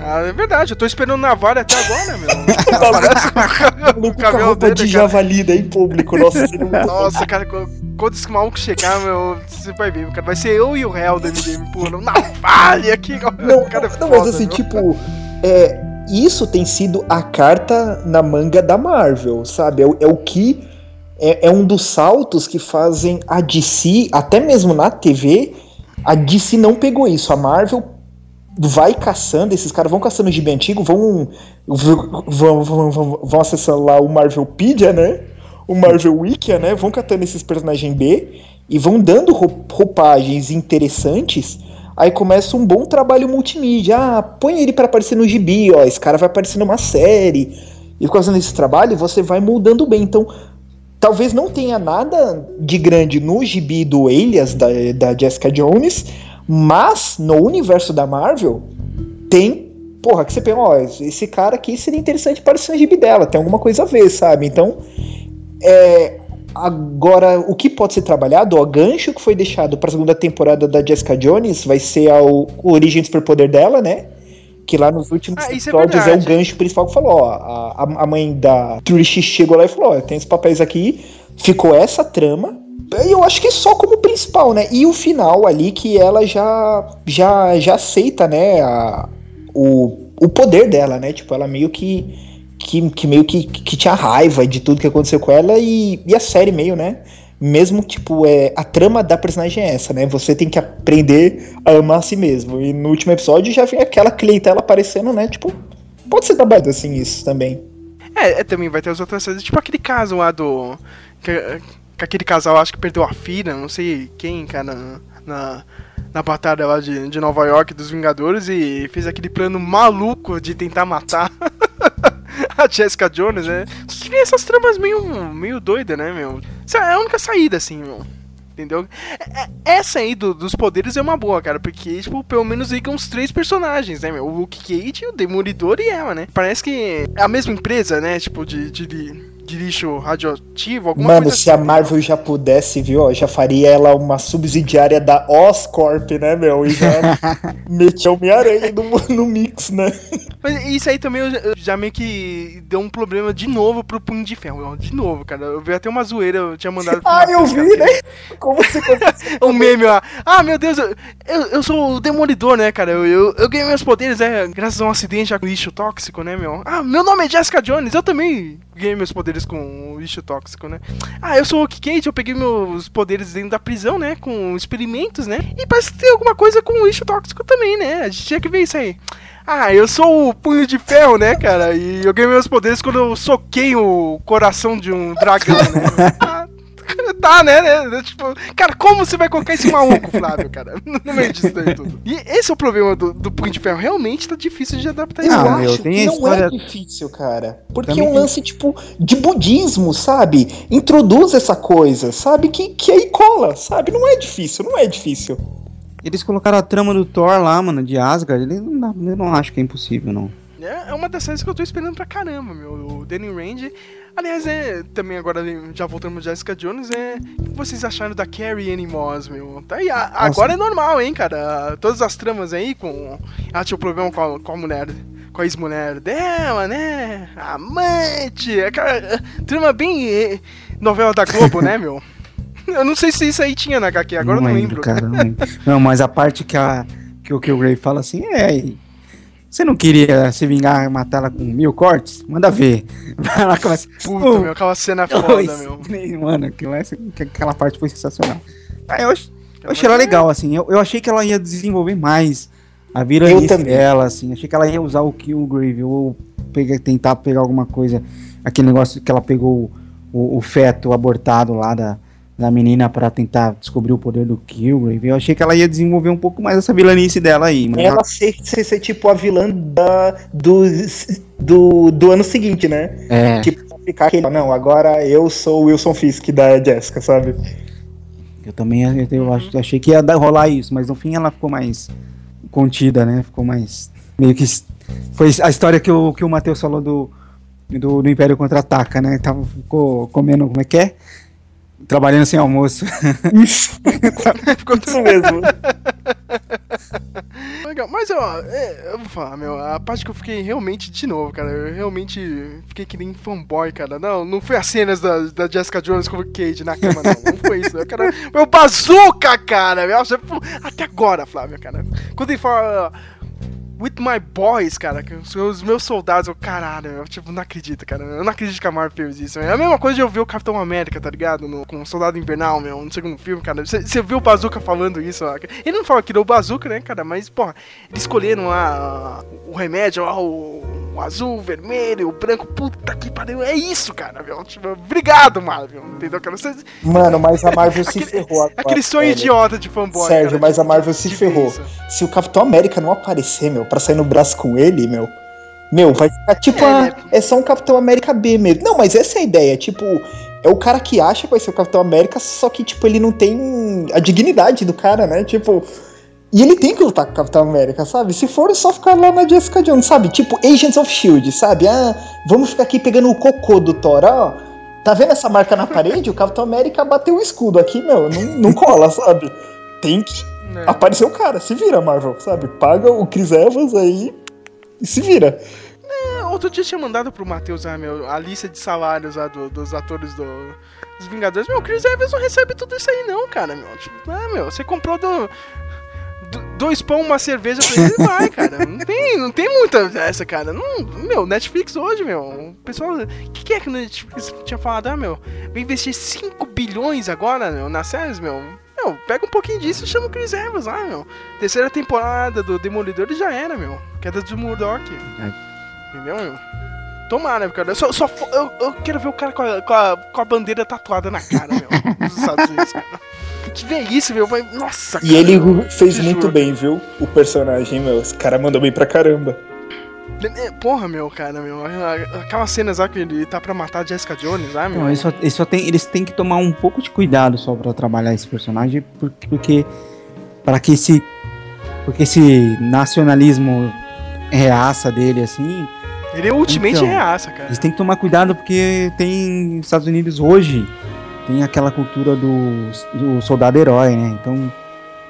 Ah, é verdade, eu tô esperando Navalha até agora, meu. o cabelo roupa de cara. javali daí público, nossa. nossa, cara, quando esse maluco chegar, meu, você vai ver, cara. Vai ser eu e o réu do MDM, pô, Navalha aqui, Não, cara, é não foda, mas assim, meu. tipo, é, isso tem sido a carta na manga da Marvel, sabe? É, é o que é, é, um dos saltos que fazem a DC, até mesmo na TV, a DC não pegou isso. A Marvel vai caçando, esses caras vão caçando o gibi antigo, vão, vão, vão, vão, vão acessar lá o Marvelpedia, né? O Marvel Wikia, né? Vão catando esses personagens B e vão dando roupagens interessantes. Aí começa um bom trabalho multimídia. Ah, põe ele para aparecer no gibi, ó. Esse cara vai aparecer numa série. E fazendo esse trabalho, você vai moldando bem. Então, talvez não tenha nada de grande no gibi do Alias, da, da Jessica Jones, mas no universo da Marvel tem. Porra, que você pensa, ó, esse cara aqui seria interessante para o gibi dela, tem alguma coisa a ver, sabe? Então, é, agora, o que pode ser trabalhado, o gancho que foi deixado para a segunda temporada da Jessica Jones vai ser a, o, origem do superpoder dela, né? Que lá nos últimos ah, é episódios é, é, o gancho principal que falou, ó, a, a mãe da Trish chegou lá e falou, ó, tem esses papéis aqui, ficou essa trama, eu acho que só como principal, né? E o final ali que ela já já já aceita, né, a, o, o poder dela, né? Tipo, ela meio que que, que meio que, que tinha raiva de tudo que aconteceu com ela e, e a série meio, né? Mesmo, tipo, é, a trama da personagem é essa, né? Você tem que aprender a amar a si mesmo. E no último episódio já vem aquela clientela aparecendo, né? Tipo, pode ser trabalhado assim isso também. É, é, também vai ter as outras coisas, tipo aquele caso lá do. Que, que aquele casal acho que perdeu a filha, não sei quem, cara, na, na batalha lá de, de Nova York dos Vingadores e fez aquele plano maluco de tentar matar a Jessica Jones, né? Que essas tramas meio, meio doidas, né, meu? É a única saída, assim, meu. Entendeu? É, é, essa aí do, dos poderes é uma boa, cara, porque, tipo, pelo menos ligam uns três personagens, né, meu? O Luke Cage, o Demolidor e ela, né? Parece que é a mesma empresa, né, tipo, de, de de lixo radioativo, alguma Mano, se assim. a Marvel já pudesse, viu, já faria ela uma subsidiária da Oscorp, né, meu? E já metia Homem-Aranha no, no mix, né? Mas isso aí também já meio que deu um problema de novo pro Punho de Ferro. De novo, cara. Eu vi até uma zoeira, eu tinha mandado. ah, eu vi, né? Como você O meme lá. Ah, meu Deus, eu, eu, eu, sou o demolidor, né, cara? Eu, eu, eu ganhei meus poderes, né? Graças a um acidente com lixo tóxico, né, meu? Ah, meu nome é Jessica Jones, eu também ganhei meus poderes com o lixo tóxico, né? Ah, eu sou o Cage, eu peguei meus poderes dentro da prisão, né? Com experimentos, né? E parece que tem alguma coisa com o lixo tóxico também, né? A gente tinha que ver isso aí. Ah, eu sou o punho de ferro, né, cara? E eu ganhei meus poderes quando eu soquei o coração de um dragão, né? Ah, tá, né, né? Tipo, cara, como você vai colocar esse maluco, Flávio, cara? No meio disso daí tudo. E esse é o problema do, do punho de ferro. Realmente tá difícil de adaptar isso. Eu Ah, meu, acho tem não história- é difícil, cara. Porque Também é um tem- lance, tipo, de budismo, sabe? Introduz essa coisa, sabe? Que, que aí cola, sabe? Não é difícil, não é difícil. Eles colocaram a trama do Thor lá, mano, de Asgard. Ele não dá- eu não acho que é impossível, não. É, é uma das séries que eu tô esperando pra caramba, meu. O Danny Rand. Aliás, é. Também agora, já voltando no Jessica Jones, é. O que vocês acharam da Carrie Anne Moss, meu? Tá aí, a- agora é normal, hein, cara? Todas as tramas aí com. Ela tinha um problema com a, com a mulher. Com a ex-mulher dela, né? A amante. Aquela trama bem. eh, novela da Globo, né, meu? Eu não sei se isso aí tinha na HQ, agora eu não lembro. cara. Não, lembro. não, mas a parte que, a, que o Killgrave fala assim é. Você não queria se vingar e matar ela com mil cortes? Manda ver. Vai lá, começa. Puta, "Oh, meu, aquela cena é dois, foda, meu. três", Mano, aquilo é- aquela parte foi sensacional. Ah, eu, eu achei ela legal, assim. Eu, eu achei que ela ia desenvolver mais a também. dela, assim. Achei que ela ia usar o Killgrave ou pegar, tentar pegar alguma coisa. Aquele negócio que ela pegou o, o feto abortado lá da, da menina pra tentar descobrir o poder do Killgrave. Eu achei que ela ia desenvolver um pouco mais essa vilanice dela aí. Mas Ela ser, ser, ser, tipo a vilã da, do, do, do ano seguinte, né? é, Tipo, ficar aquele. Não, agora eu sou o Wilson Fisk da Jessica, sabe? eu também eu, ach- achei que ia rolar isso, mas no fim ela ficou mais contida, né? Ficou mais. Meio que. Foi a história que o, que o Matheus falou do, do, do Império Contra-Ataca, né? Tava, ficou comendo, como é que é? Trabalhando sem almoço. Isso. Isso mesmo. Legal, mas ó, é, eu vou falar, meu, a parte que eu fiquei realmente, de novo, cara, eu realmente fiquei que nem fanboy, cara. Não, não foi as cenas da, da Jessica Jones com o Cage na cama, não. Não foi isso, né, cara. Foi o bazooka, cara. Eu acho- Até agora, Flávio, cara. Quando ele fala. With my boys, cara, que os meus soldados, eu, caralho, eu, tipo, não acredito, cara. Eu não acredito que a Marvel fez isso. É a mesma coisa de eu ver o Capitão América, tá ligado? No, com o Soldado Invernal, meu, no segundo filme, cara. Você viu o Bazooka falando isso, ó. Ele não fala que deu o Bazooka, né, cara? Mas, porra, eles escolheram lá o remédio, ó, o, o azul, o vermelho, o branco. Puta que pariu, é isso, cara, meu. Tipo, obrigado, Marvel, entendeu, cara? Você, Mano, mas a Marvel se Aquele- ferrou agora. aquele sonho velho. idiota de fanboy. Sérgio, cara, mas a Marvel se ferrou. isso. Se o Capitão América não aparecer, meu, pra sair no braço com ele, meu. Meu, vai ficar tipo. É, a- né? é só um Capitão América B mesmo. Não, mas essa é a ideia. Tipo, é o cara que acha que vai ser o Capitão América, só que, tipo, ele não tem a dignidade do cara, né? Tipo. E ele tem que lutar com o Capitão América, sabe? Se for, é só ficar lá na Jessica Jones, sabe? Tipo, Agents of Shield, sabe? Ah, vamos ficar aqui pegando o cocô do Thor, ó. Tá vendo essa marca na parede? O Capitão América bateu o escudo aqui, meu. Não, não cola, sabe? Tem que É. aparecer o cara, se vira, Marvel, sabe? Paga o Chris Evans aí e se vira. É, Outro dia tinha mandado pro Matheus ah, meu, a lista de salários lá do- dos atores do, dos Vingadores. Meu, o Chris Evans não recebe tudo isso aí, não, cara, meu. Tipo, ah, meu, você comprou do- dois pão, uma cerveja pra ele, vai, cara. Não tem, não tem muita dessa, cara. Não, meu, Netflix hoje, meu. O pessoal. O que, que é que o Netflix tinha falado? Ah, meu, vai investir 5 bilhões agora, meu, nas séries, meu. Meu, pega um pouquinho disso e chama o Chris Evans lá, meu. Terceira temporada do Demolidor já era, meu. Queda do Murdoch. Entendeu, meu? Tomara, cara. Eu Só, só eu, eu quero ver o cara com a, com, a, com a bandeira tatuada na cara, meu. Dos Estados Unidos, cara. Que ver isso, meu. Vai... Nossa, E ele fez muito juro. bem, viu? O personagem, meu. Esse cara mandou bem pra caramba. É, Porra, meu, cara, meu. Aquelas cenas lá que ele tá pra matar a Jessica Jones, lá, meu. Não, eles, só, eles, só tem, eles têm que tomar um pouco de cuidado só pra trabalhar esse personagem, porque, porque para que esse porque esse nacionalismo reaça dele assim, Ele é ultimamente Então, reaça, cara. eles têm que tomar cuidado porque tem Estados Unidos hoje tem aquela cultura do, do soldado herói, né? Então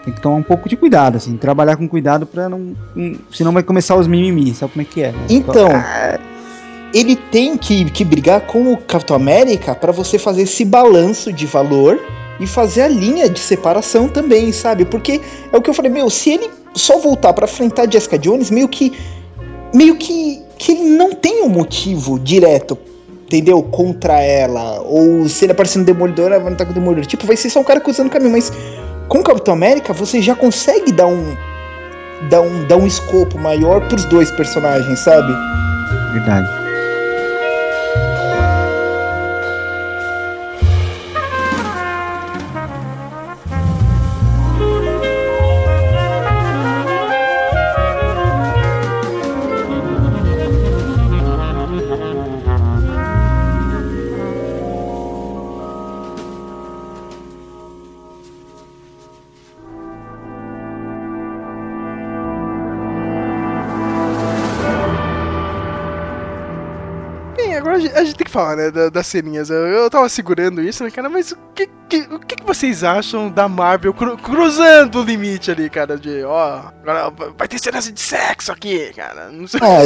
tem que tomar um pouco de cuidado assim, trabalhar com cuidado pra não, não- senão vai começar os mimimi, sabe como é que é? né? Então, Ah, ele tem que, que brigar com o Capitão América pra você fazer esse balanço de valor e fazer a linha de separação também, sabe? Porque é o que eu falei, meu, se ele só voltar pra enfrentar Jessica Jones, meio que meio que que ele não tem um motivo direto entendeu? Contra ela. Ou se ele aparecer no Demolidor, ela vai lutar com o Demolidor. Tipo, vai ser só um cara cruzando o caminho, mas com o Capitão América você já consegue dar um. dar um, dar um escopo maior pros dois personagens, sabe? Verdade. Falar, né, da- das ceninhas. Eu, eu tava segurando isso, né, cara, mas o que, que- o que, que vocês acham da Marvel cru- cruzando o limite ali, cara, de, ó, agora vai ter cenas de sexo aqui, cara, não sei. Ah,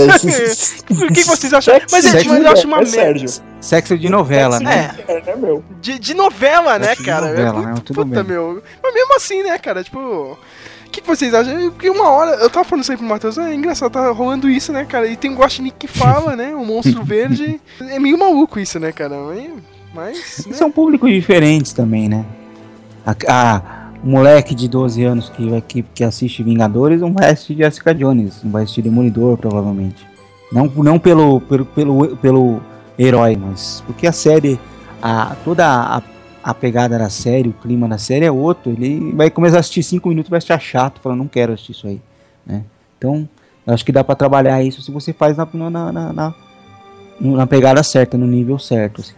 o que, que vocês acham? Mas, é, Sexo mas eu acho uma é, merda. Sérgio. Sexo de novela, né? É, É, né, meu? de, de novela, né, Sexo de cara? novela, é né? muito, Tudo puta, bem. meu. Mas mesmo assim, né, cara, tipo... O que, vocês acham? Porque uma hora, eu tava falando isso aí pro Matheus, é engraçado, tá rolando isso, né, cara? E tem um Guaxinim que fala, né, um monstro verde. É meio maluco isso, né, cara? Mas... mas né? São públicos diferentes também, né? A, a- o moleque de 12 anos que, vai- que, que assiste Vingadores não vai assistir Jessica Jones, não vai assistir Demolidor, provavelmente. Não, não pelo, pelo, pelo, pelo herói, mas porque a série, a, toda a, a pegada da série, o clima da série é outro. Ele vai começar a assistir 5 minutos vai achar chato, falando, não quero assistir isso aí. Né? Então, acho que dá pra trabalhar isso se você faz na, na, na, na, na pegada certa, no nível certo. assim.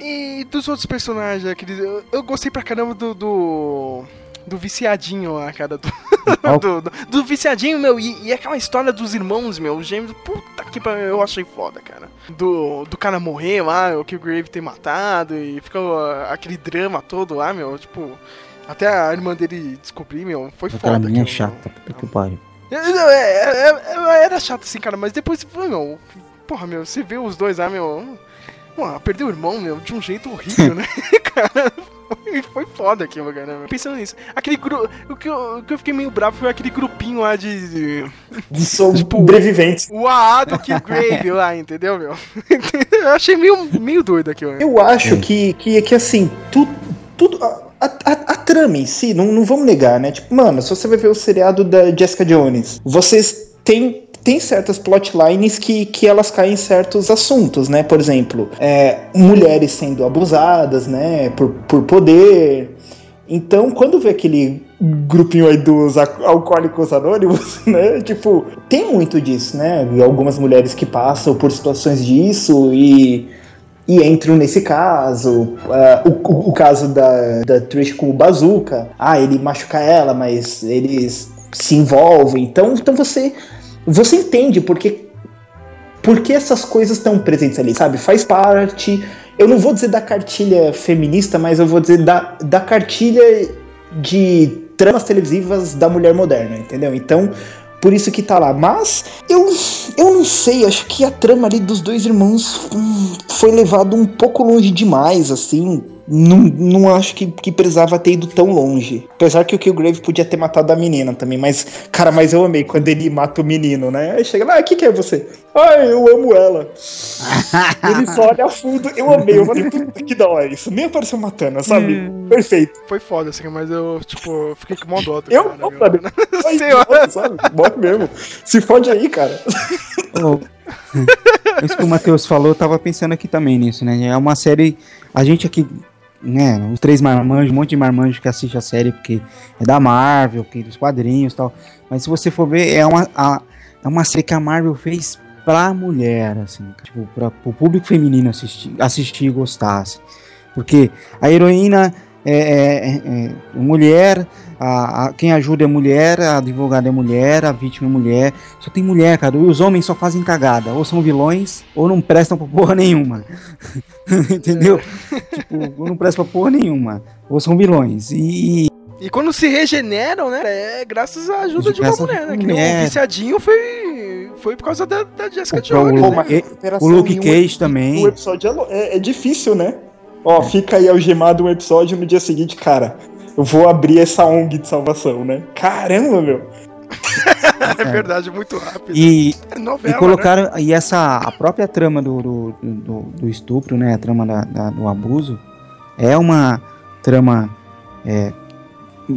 E dos outros personagens, aqueles, eu, eu gostei pra caramba do. do... do viciadinho lá, cara. Do, do, do- do viciadinho, meu. E, e aquela história dos irmãos, meu. Os gêmeos. Puta que pariu, eu achei foda, cara. Do, do cara morrer lá, o que o Grave ter matado. E fica uh, aquele drama todo lá, meu. Tipo. Até a irmã dele descobrir, meu. Foi Aquela foda. meu. chata, puta que pariu. É, é, é, era chato assim, cara, mas depois, meu, porra, meu, você vê os dois lá, meu. Mano, perdeu o irmão, meu, de um jeito horrível, né? cara, foi, foi foda aquilo, cara. meu. Pensando nisso. Aquele grupo. O, que eu- o que eu fiquei meio bravo foi aquele grupinho lá de. de São Tipo- sobreviventes. o AA do Killgrave lá, entendeu, meu? eu achei meio, meio doido aquilo. Eu acho que, que, que assim, tu, tudo. A, a, a- a trama em si, não, não vamos negar, né? Tipo, mano, se você vai ver o seriado da Jessica Jones, vocês têm. Tem certas plotlines que, que elas caem em certos assuntos, né? Por exemplo, é, mulheres sendo abusadas, né? Por, por poder. Então, quando vê aquele grupinho aí dos al- alcoólicos anônimos, né? Tipo, tem muito disso, né? Algumas mulheres que passam por situações disso e e entram nesse caso. O, o- o caso da, da Trish com o Bazooka. Ah, ele machuca ela, mas eles se envolvem. Então, então você, você entende porque, porque essas coisas estão presentes ali, sabe? Faz parte. Eu não vou dizer da cartilha feminista, mas eu vou dizer da, da cartilha de tramas televisivas da mulher moderna, entendeu? Então, por isso que tá lá. Mas eu, eu não sei, acho que a trama ali dos dois irmãos hum, foi levado um pouco longe demais, assim. Não, não acho que, que precisava ter ido tão longe. Apesar que o Killgrave podia ter matado a menina também. Mas, cara, mas eu amei quando ele mata o menino, né? Aí chega lá, ah, o que, que é você? Ah, eu amo ela. ele só olha a fundo, eu amei. Eu falei, puta que da hora isso. Nem apareceu matando, sabe? Perfeito. Foi foda, assim, mas eu, tipo, fiquei com mó dó. Eu cara, não, sabe? Ai, Sei lá. sabe? Morre mesmo. Se fode aí, cara. Ô, Isso que o Matheus falou, eu tava pensando aqui também nisso, né? É uma série. A gente aqui, né? Os três marmanjos, um monte de marmanjos que assiste a série porque é da Marvel, que dos quadrinhos e tal. Mas se você for ver, é uma, a- é uma série que a Marvel fez pra mulher, assim, tipo, pra, pro público feminino assistir, assistir e gostar. assim. Porque a heroína é, é- é- é mulher, a, a- quem ajuda é mulher, a advogada é mulher, a vítima é mulher. Só tem mulher, cara. E os homens só fazem cagada. Ou são vilões, ou não prestam pra porra nenhuma. Entendeu? tipo, ou não prestam pra porra nenhuma. Ou são vilões. E. E quando se regeneram, né? É graças à ajuda de uma Graças mulher, né? Que nem o viciadinho foi, foi por causa da, da Jessica Jones. o- né? o Luke Cage também. O episódio é, é- é difícil, né? Ó, fica aí algemado um episódio no dia seguinte, cara. Eu vou abrir essa ONG de salvação, né? Caramba, meu. é verdade, muito rápido. E, É novela, e colocaram. E essa. A própria trama do, do, do, do estupro, né? A trama da, da- do abuso é uma trama é,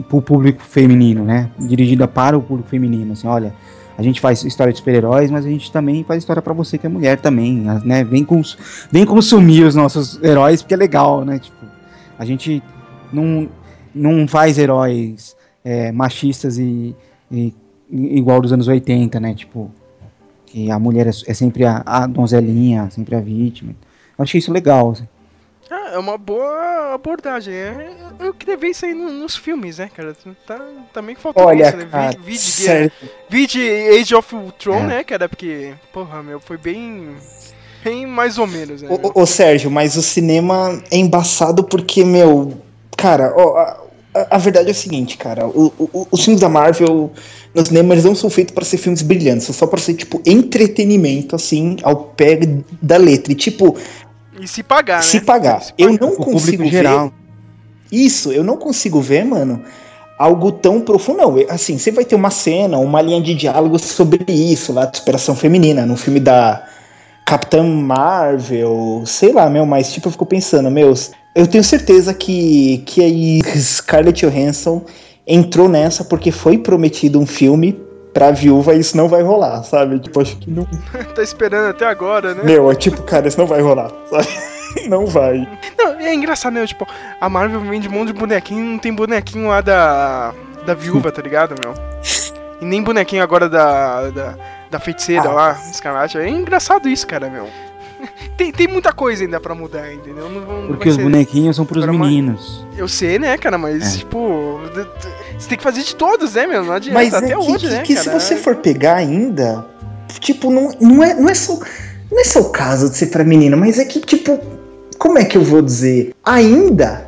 para o público feminino, né? Dirigida para o público feminino. Assim, olha, a gente faz história de super-heróis, mas a gente também faz história para você que é mulher também, né? Vem, cons vem consumir os nossos heróis porque é legal, né? Tipo, a gente não, não faz heróis é, machistas e, e- igual dos anos 80, né? Tipo, que a mulher é, é sempre a, a donzelinha, sempre a vítima. Eu achei isso legal. assim. Ah, é uma boa abordagem. É, eu queria ver isso aí no- nos filmes, né, cara? Tá, também faltou Olha, isso, né? cara, Vi- Vide, certo. vide Age of Ultron, É. né, cara? Porque, porra, meu, foi bem. Bem mais ou menos, né? Ô, ô, Sérgio, mas o cinema é embaçado porque, meu. Cara, ó, a, a- verdade é o seguinte, cara. O, o- os filmes da Marvel no cinema eles não são feitos pra ser filmes brilhantes, são só pra ser, tipo, entretenimento, assim, ao pé da letra. E, tipo, E se pagar, se né? pagar. Se Eu pagar. não O consigo ver. geral. Isso, eu não consigo ver, mano, algo tão profundo. Não, assim, você vai ter uma cena, uma linha de diálogo sobre isso, lá, de superação feminina, no filme da Capitã Marvel, sei lá, meu, mas tipo, eu fico pensando, meus, eu tenho certeza que, que aí Scarlett Johansson entrou nessa porque foi prometido um filme pra viúva isso não vai rolar, sabe? Tipo, acho que não. tá esperando até agora, né? Meu, é tipo, cara, isso não vai rolar, sabe? Não vai. Não, é engraçado, né? Tipo, a Marvel vende um monte de bonequinho não tem bonequinho lá da. da viúva, tá ligado, meu? E nem bonequinho agora da. da, da feiticeira Ah. lá, Escarlate. É engraçado isso, cara, meu. Tem, tem muita coisa ainda pra mudar, entendeu? Não, não Porque os bonequinhos são pros Agora uma- meninos. Eu sei, né, cara, mas, É. tipo. Você tem que fazer de todos, né, meu? Não adianta. Mas Até é que, hoje, que- né, que cara? se você for pegar ainda, tipo, não, não, é, não é só. Não é só o caso de ser pra menina, mas é que, tipo, como é que eu vou dizer? Ainda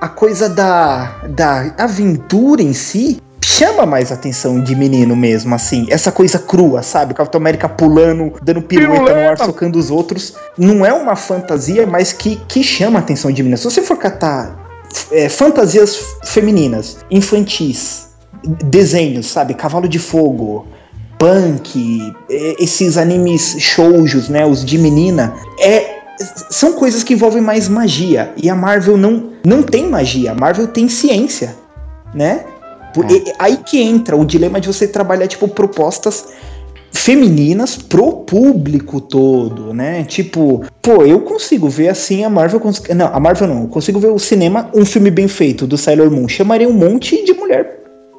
a coisa da, da aventura em si chama mais atenção de menino mesmo, assim. Essa coisa crua, sabe? Capitão América pulando, dando pirueta no ar, socando os outros. Não é uma fantasia, mas que, que chama a atenção de menino. Se você for catar é, fantasias femininas, infantis, desenhos, sabe? Cavalo de Fogo, Punk, é, esses animes shoujos, né? Os de menina. É, são coisas que envolvem mais magia. E a Marvel não, não tem magia. A Marvel tem ciência, né? Por- É. e- aí que entra o dilema de você trabalhar, tipo, propostas femininas pro público todo, né? Tipo, pô, eu consigo ver assim a Marvel. cons- Não, a Marvel não. Eu consigo ver o cinema, um filme bem feito do Sailor Moon. Chamaria um monte de mulher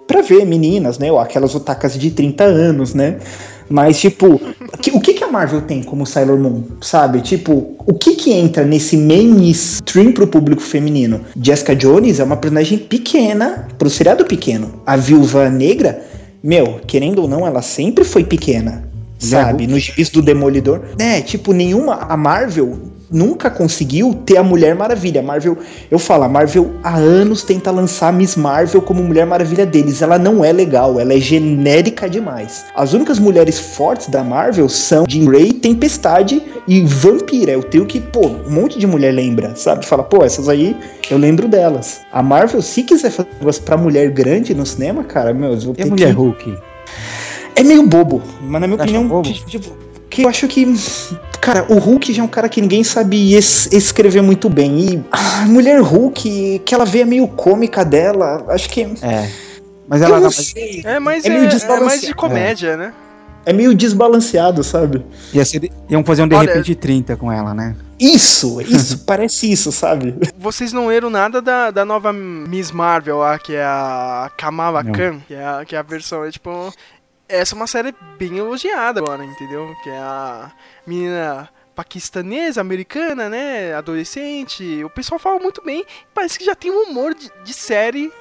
pra ver, meninas, né? Ou aquelas otacas de 30 anos, né? Mas, tipo, que- o que, que a Marvel tem como Sailor Moon, sabe? Tipo, o que que entra nesse mainstream pro público feminino? Jessica Jones é uma personagem pequena, pro seriado pequeno. A Viúva Negra, meu, querendo ou não, ela sempre foi pequena, sabe? Nos gibis do Demolidor. É, tipo, nenhuma... A Marvel nunca conseguiu ter a Mulher Maravilha. A Marvel, eu falo, a Marvel há anos tenta lançar a Miss Marvel como Mulher Maravilha deles. Ela não é legal, ela é genérica demais. As únicas mulheres fortes da Marvel são Jean Grey, Tempestade e Vampira. É o trio que, pô, um monte de mulher lembra, sabe? Fala, pô, essas aí eu lembro delas. A Marvel, se quiser fazer negócio pra mulher grande no cinema, cara, meu, eu vou E a ter mulher que... Hulk? É meio bobo, mas na minha acha opinião, bobo? tipo, que eu acho que. Cara, o Hulk já é um cara que ninguém sabe es- escrever muito bem. E a mulher Hulk, aquela veia meio cômica dela, acho que. É. Mas ela não sei. É mais, É é, meio é mais de comédia, né? É meio desbalanceado, sabe? ia ser, iam fazer um de Olha- repente 30 com ela, né? Isso, isso, parece isso, sabe? Vocês não leram nada da, da nova Miss Marvel lá, que é a Kamala Não. Khan, que é a, que é a versão, é tipo... Essa é uma série bem elogiada agora, entendeu? Que é a menina paquistanesa, americana, né? Adolescente. O pessoal fala muito bem. Parece que já tem um humor de, de série.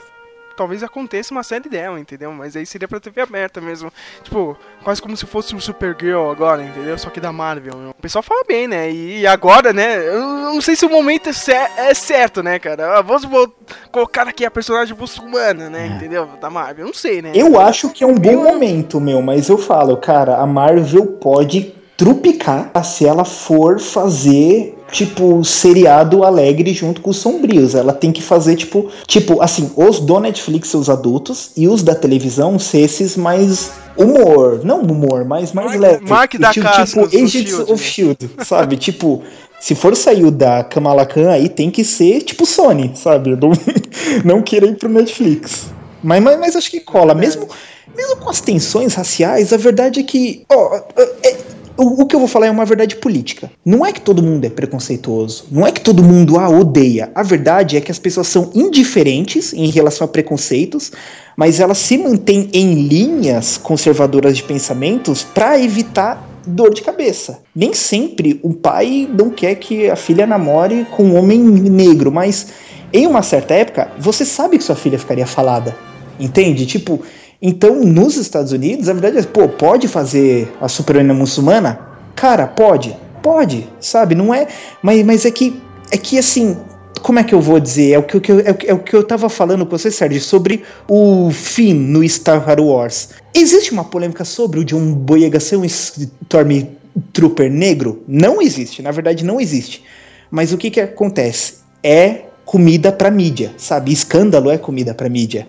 Talvez aconteça uma série dela, entendeu? Mas aí seria pra TV aberta mesmo. Tipo, quase como se fosse o Supergirl agora, entendeu? Só que da Marvel. né? O pessoal fala bem, né? E agora, né? Eu não sei se o momento é, é certo, né, cara? Ah, Vamos vou colocar aqui a personagem muçulmana, né? Entendeu? Da Marvel. Não sei, né? Eu acho que é um bom momento, meu, mas eu falo, cara, a Marvel pode trupicar se ela for fazer tipo seriado alegre junto com os sombrios. Ela tem que fazer tipo, tipo assim, os do Netflix os adultos e os da televisão ser esses mais humor, não humor, mas mais Mark- leve. Mark da tipo, Cascos tipo Agents Shield, of Shield, sabe? tipo se for sair o da Kamala Khan, aí tem que ser tipo Sony, sabe? Não, não queira ir pro Netflix. Mas, mas, mas acho que cola. Mesmo, mesmo com as tensões raciais, a verdade é que. ó, é- o, que eu vou falar é uma verdade política. Não é que todo mundo é preconceituoso. Não é que todo mundo a odeia. A verdade é que as pessoas são indiferentes em relação a preconceitos, mas elas se mantêm em linhas conservadoras de pensamentos para evitar dor de cabeça. Nem sempre o pai não quer que a filha namore com um homem negro, mas em uma certa época, você sabe que sua filha ficaria falada. Entende? Tipo, então nos Estados Unidos, a verdade é, pô, pode fazer a super-heroína muçulmana? Cara, pode. Pode, sabe? Não é. Mas, mas é que. É que assim. Como é que eu vou dizer? É o que, eu- é é o que eu tava falando com você, Sérgio, sobre o Finn no Star Wars. Existe uma polêmica sobre o John Boyega ser um Stormtrooper negro? Não existe, na verdade não existe. Mas o que que acontece? É comida pra mídia, sabe? Escândalo é comida pra mídia.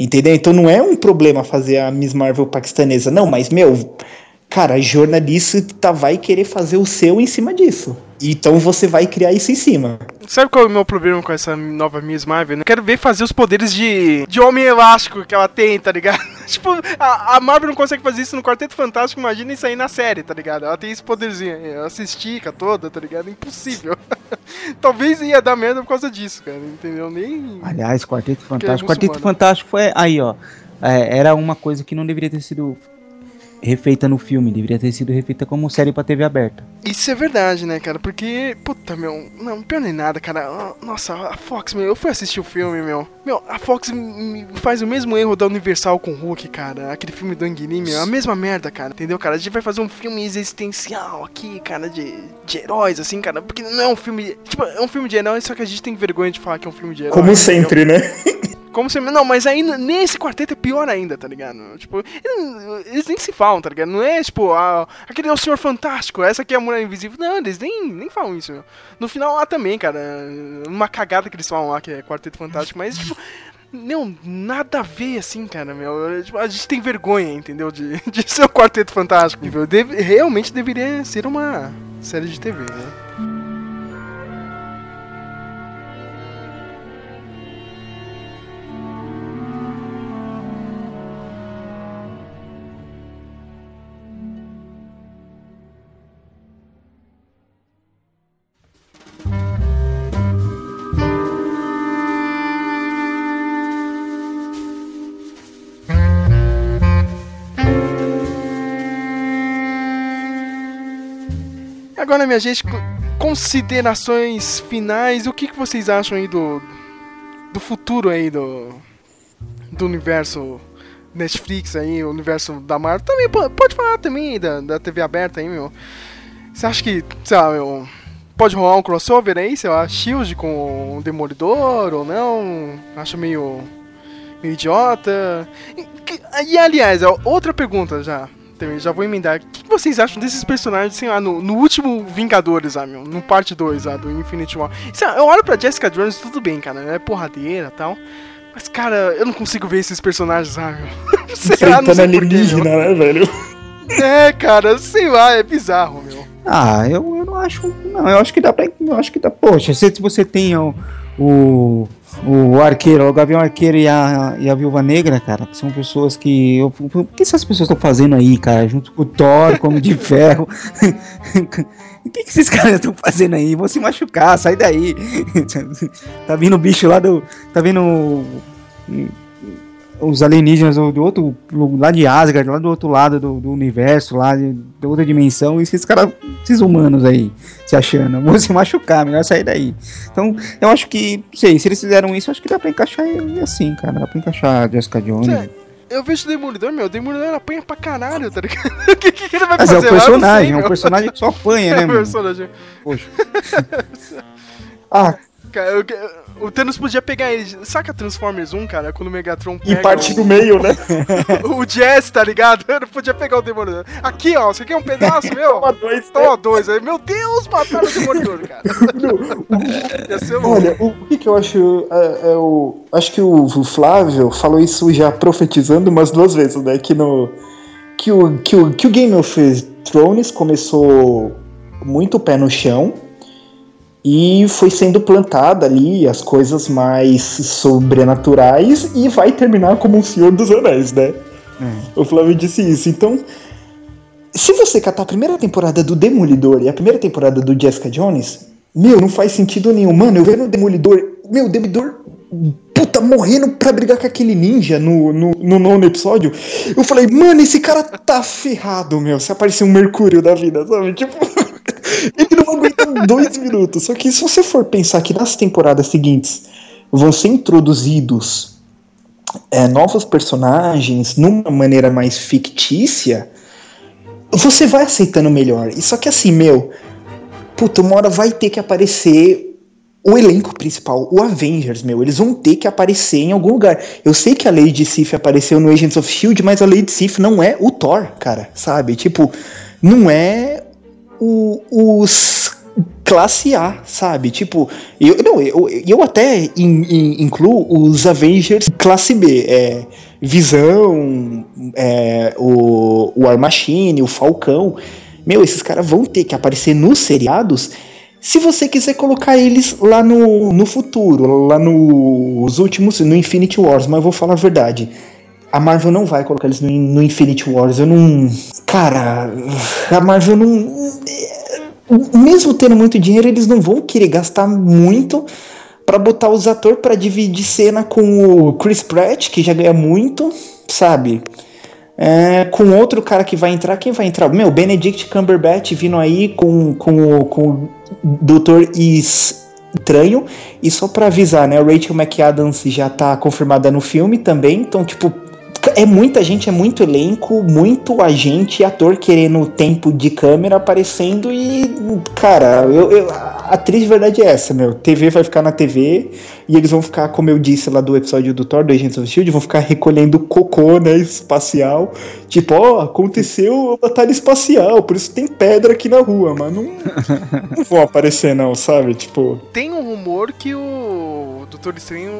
Entendeu? Então não é um problema fazer a Miss Marvel paquistanesa, não, mas, meu, cara, jornalista vai querer fazer o seu em cima disso. Então você vai criar isso em cima. Sabe qual é o meu problema com essa nova Miss Marvel? Eu quero ver fazer os poderes de, de homem elástico que ela tem, tá ligado? tipo, a, a Marvel não consegue fazer isso no Quarteto Fantástico, imagina isso aí na série, tá ligado? Ela tem esse poderzinho ela se estica toda, tá ligado? Impossível. Talvez ia dar merda por causa disso, cara, entendeu? Nem... Aliás, Quarteto é Fantástico. Quarteto. Fantástico foi. Aí, ó. é, era uma coisa que não deveria ter sido refeita no filme, deveria ter sido refeita como série pra TV aberta. Isso é verdade, né, cara? Porque, puta, meu, não, pior nem nada, cara. Ah, Nossa, a Fox, meu, eu fui assistir o filme, meu. Meu, a Fox faz o mesmo erro da Universal com o Hulk, cara. Aquele filme do Anguini, meu, a mesma merda, cara. Entendeu, cara? A gente vai fazer um filme existencial aqui, cara, de, de heróis, assim, cara. Porque não é um filme. Tipo, é um filme de heróis, só que a gente tem vergonha de falar que é um filme de heróis. Como entendeu? sempre, né? Como se. Não, mas n- nesse quarteto é pior ainda, tá ligado? Tipo, eles, nem se falam, tá ligado? Não é tipo, aquele é o Senhor Fantástico, essa aqui é a Mulher Invisível. Não, eles nem, nem falam isso, meu. No final lá também, cara. Uma cagada que eles falam lá, que é Quarteto Fantástico, mas tipo. Não, nada a ver assim, cara, meu. Tipo, a gente tem vergonha, entendeu? De, de ser o Quarteto Fantástico. Deve- realmente deveria ser uma série de TV, né? Agora, minha gente, co- considerações finais. O que, que vocês acham aí do, do futuro aí do, do universo Netflix aí, o universo da Marvel? Também po- pode falar também da, da TV aberta aí, meu. Você acha que, sei lá, meu, pode rolar um crossover aí, sei lá, Shield com o Demolidor ou não? Acho meio, meio idiota. E, que- e, aliás, ó, outra pergunta já. Também, já vou emendar. O que vocês acham desses personagens, sei lá, no, no último Vingadores, ah, meu, no parte 2 lá, do Infinity War? Sei lá, eu olho pra Jessica Jones, tudo bem, cara, ela é porradeira e tal. Mas, cara, eu não consigo ver esses personagens, ah, meu. Sei lá, não Enfrentando sei porquê, alienígena, meu. né, velho? É, cara, sei lá, é bizarro, meu. Ah, eu, eu não acho. Não, eu acho que dá pra. Eu acho que dá. Poxa, se você tem o. O, o arqueiro, o Gavião Arqueiro e a, e a Viúva Negra, cara, que são pessoas que. Eu, o que essas pessoas estão fazendo aí, cara? Junto com o Thor, como de ferro. O que, que esses caras estão fazendo aí? Vão se machucar, sai daí. tá vindo o bicho lá do. Tá vindo. Os alienígenas do, outro. lá de Asgard, lá do outro lado do, do universo, lá de, de outra dimensão. E esses caras. Esses humanos aí, se achando. Vão se machucar, melhor sair daí. Então, eu acho que. Não sei, se eles fizeram isso, acho que dá pra encaixar ele assim, cara. Dá pra encaixar a Jessica Jones. Cê- Eu vejo o Demolidor, meu, o Demolidor apanha pra caralho, tá ligado? O que, que ele vai Mas é fazer um personagem, é um personagem que só apanha, né, É um mano? personagem. Poxa. Ah, Cara, eu- o Thanos podia pegar ele. Saca Transformers 1, cara? Quando o Megatron E pega parte o, no meio, né? o Jazz, tá ligado? Eu não podia pegar o Demolidor. Aqui, ó, você quer um pedaço, meu? Toma dois, né? Toma dois. Aí, meu Deus, mataram o Demolidor, cara. Olha, o que, que eu acho. É, é o, acho que o Flávio falou isso já profetizando umas duas vezes, né? Que, no, que, o, que, o, que o Game of Thrones começou muito pé no chão e foi sendo plantada ali as coisas mais sobrenaturais e vai terminar como um Senhor dos Anéis, né? O Flávio disse isso. Então, se você catar a primeira temporada do Demolidor e a primeira temporada do Jessica Jones, meu, não faz sentido nenhum. Mano, eu vendo o Demolidor, meu, o Demolidor, puta, morrendo pra brigar com aquele ninja no, no, no nono episódio. Eu falei, mano, esse cara tá ferrado, meu, se aparecer um Mercúrio da vida, sabe? Tipo, ele não aguenta dois minutos. Só que se você for pensar que nas temporadas seguintes vão ser introduzidos é, novos personagens numa maneira mais fictícia, você vai aceitando melhor. E só que assim, meu, puta, uma hora vai ter que aparecer o elenco principal, o Avengers, meu. Eles vão ter que aparecer em algum lugar. Eu sei que a Lady Sif apareceu no Agents of Shield, mas a Lady Sif não é o Thor, cara, sabe? Tipo, não é o, os classe A, sabe? Tipo, eu, não, eu, eu até in- in- incluo os Avengers classe B. É, Visão, é, o, o War Machine, o Falcão. Meu, esses caras vão ter que aparecer nos seriados se você quiser colocar eles lá no, no futuro, lá nos últimos, no Infinity Wars, mas eu vou falar a verdade. A Marvel não vai colocar eles no, no Infinity Wars. Eu não. Cara, a Marvel não. Mesmo tendo muito dinheiro, eles não vão querer gastar muito pra botar os atores pra dividir cena com o Chris Pratt, que já ganha muito, sabe? É, com outro cara que vai entrar, quem vai entrar? Meu, Benedict Cumberbatch vindo aí com, com, com o Estranho. E só pra avisar, né? O Rachel McAdams já tá confirmada no filme também. Então, tipo, é muita gente, é muito elenco, muito agente e ator querendo tempo de câmera aparecendo. E, cara, eu, eu- a triste verdade é essa, meu. TV vai ficar na TV e eles vão ficar, como eu disse lá do episódio do Thor, do Agents of Shield, vão ficar recolhendo cocô, né, espacial. Tipo, ó, aconteceu a batalha espacial, por isso tem pedra aqui na rua, mas não, não vão aparecer não, sabe? Tipo, Tem um rumor que o Doutor Estranho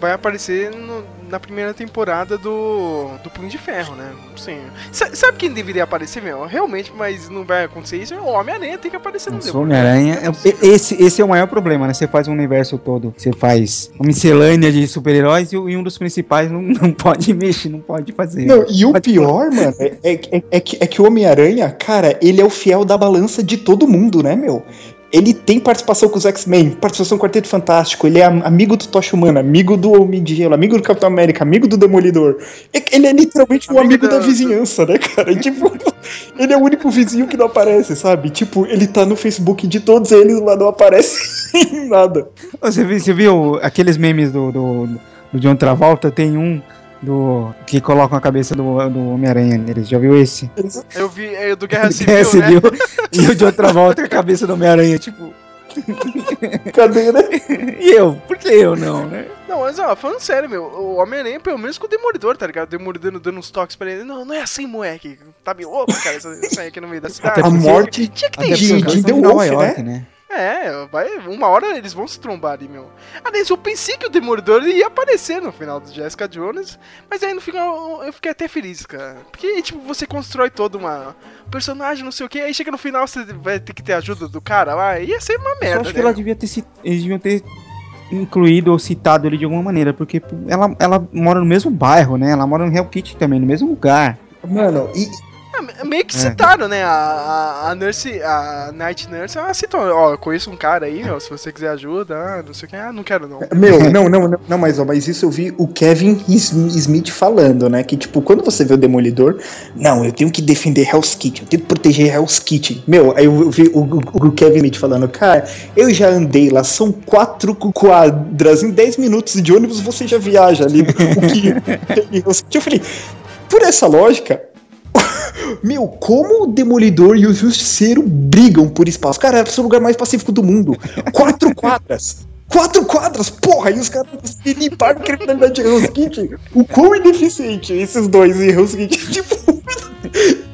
vai aparecer no- na primeira temporada do, do Punho de Ferro, né? Sim. Sa- sabe quem deveria aparecer, meu? Realmente, mas não vai acontecer isso. O Homem-Aranha tem que aparecer no Nossa, Demolidor. Homem-Aranha. É é-. Esse, esse é o maior problema, né? Você faz um universo todo. Você faz uma miscelânea de super-heróis e, e um dos principais não, não pode mexer, não pode fazer. Não, e o Pode- pior, mano, é, é, é- é que, é que o Homem-Aranha, cara, ele é o fiel da balança de todo mundo, né, meu? Ele tem participação com os X-Men, participação com o Quarteto Fantástico, ele é am- amigo do Tocha Humana, amigo do Homem de Gelo, amigo do Capitão América, amigo do Demolidor. Ele é literalmente o Amigo amigo da da- vizinhança, né, cara? Tipo, ele é o único vizinho que não aparece, sabe? Tipo, ele tá no Facebook de todos eles, mas não aparece em nada. Você viu, você viu aqueles memes do, do, do John Travolta? Tem um do que colocam a cabeça do, do Homem-Aranha neles. Já viu esse? Eu vi é, do Guerra Civil, É, você né? viu? E o John Travolta com a cabeça do Homem-Aranha, tipo. Cadê, né? E eu? Por que eu não, né? Não, mas ó, falando sério, meu, o Homem-Aranha, pelo menos com o Demolidor, tá ligado? Demolidor dando uns toques pra ele. Não, não é assim, moleque. Tá meio louco, cara, sair aqui no meio da cidade. A morte Tinha que ter Até de- isso, porque cara. de eles The são de Nova Wolf, York, né? É, vai, uma hora eles vão se trombar ali, meu. Aliás, eu pensei que o Demolidor ia aparecer no final do Jessica Jones, mas aí no final eu fiquei até feliz, cara. Porque, tipo, você constrói todo uma um personagem, não sei o que, aí chega no final você vai ter que ter a ajuda do cara lá, ia ser uma Eu merda, acho que né? ela devia ter eles deviam ter incluído ou citado ele de alguma maneira, porque ela, ela mora no mesmo bairro, né? Ela mora no Hell Kitchen também, no mesmo lugar. Mano, e, É, meio que É. citaram, né? A, a, a Nurse, a Night Nurse, ela citou, ó, eu conheço um cara aí, meu, se você quiser ajuda, ah, não sei o que, ah, não quero não. Meu, não, não, não, não, mas, ó, mas isso eu vi o Kevin Smith falando, né? Que, tipo, quando você vê o Demolidor, não, eu tenho que defender Hell's Kitchen, eu tenho que proteger Hell's Kitchen. Meu, aí eu vi o, o- o Kevin Smith falando, cara, eu já andei lá, são quatro quadras, em 10 minutos de ônibus você já viaja ali. O que. Eu falei, por essa lógica, Meu, como o Demolidor e o Justiceiro brigam por espaço? Cara, é o lugar mais pacífico do mundo. Quatro quadras. Quatro quadras, porra! E os caras se limparam a criminalidade de Hell's Kitchen. O quão ineficiente esses dois em Hell's Kitchen. Tipo,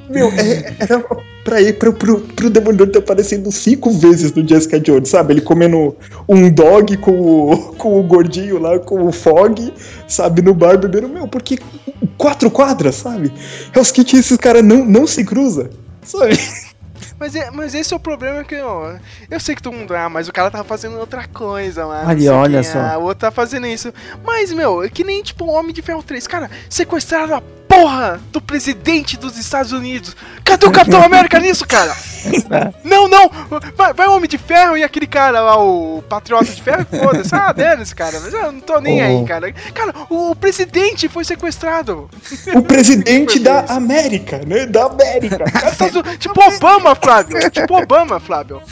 meu, é, era pra ir pro, pro, pro Demolidor ter aparecido cinco vezes no Jessica Jones, sabe? Ele comendo um dog com o, com o gordinho lá, com o Fog, sabe? No bar bebendo, meu, porque quatro quadras, sabe? Hell's Kitchen esses caras não, não se cruzam, sabe? Mas, é, mas esse é o problema que, ó, eu sei que todo mundo, ah, mas o cara tava fazendo outra coisa lá. não Ali, olha quem, só. Ah, o outro tá fazendo isso. Mas, meu, é que nem tipo o Homem de Ferro 3. Cara, sequestraram a porra do presidente dos Estados Unidos. Cadê o Capitão América nisso, cara? não, não! Vai, vai o Homem de Ferro e aquele cara lá, o Patriota de Ferro, foda-se. Ah, deles, cara. Mas eu não tô nem Oh. aí, cara. Cara, o, o presidente foi sequestrado. O presidente da América, né? Da América. Estados Tipo Obama, Flávio. Tipo Obama, Flávio.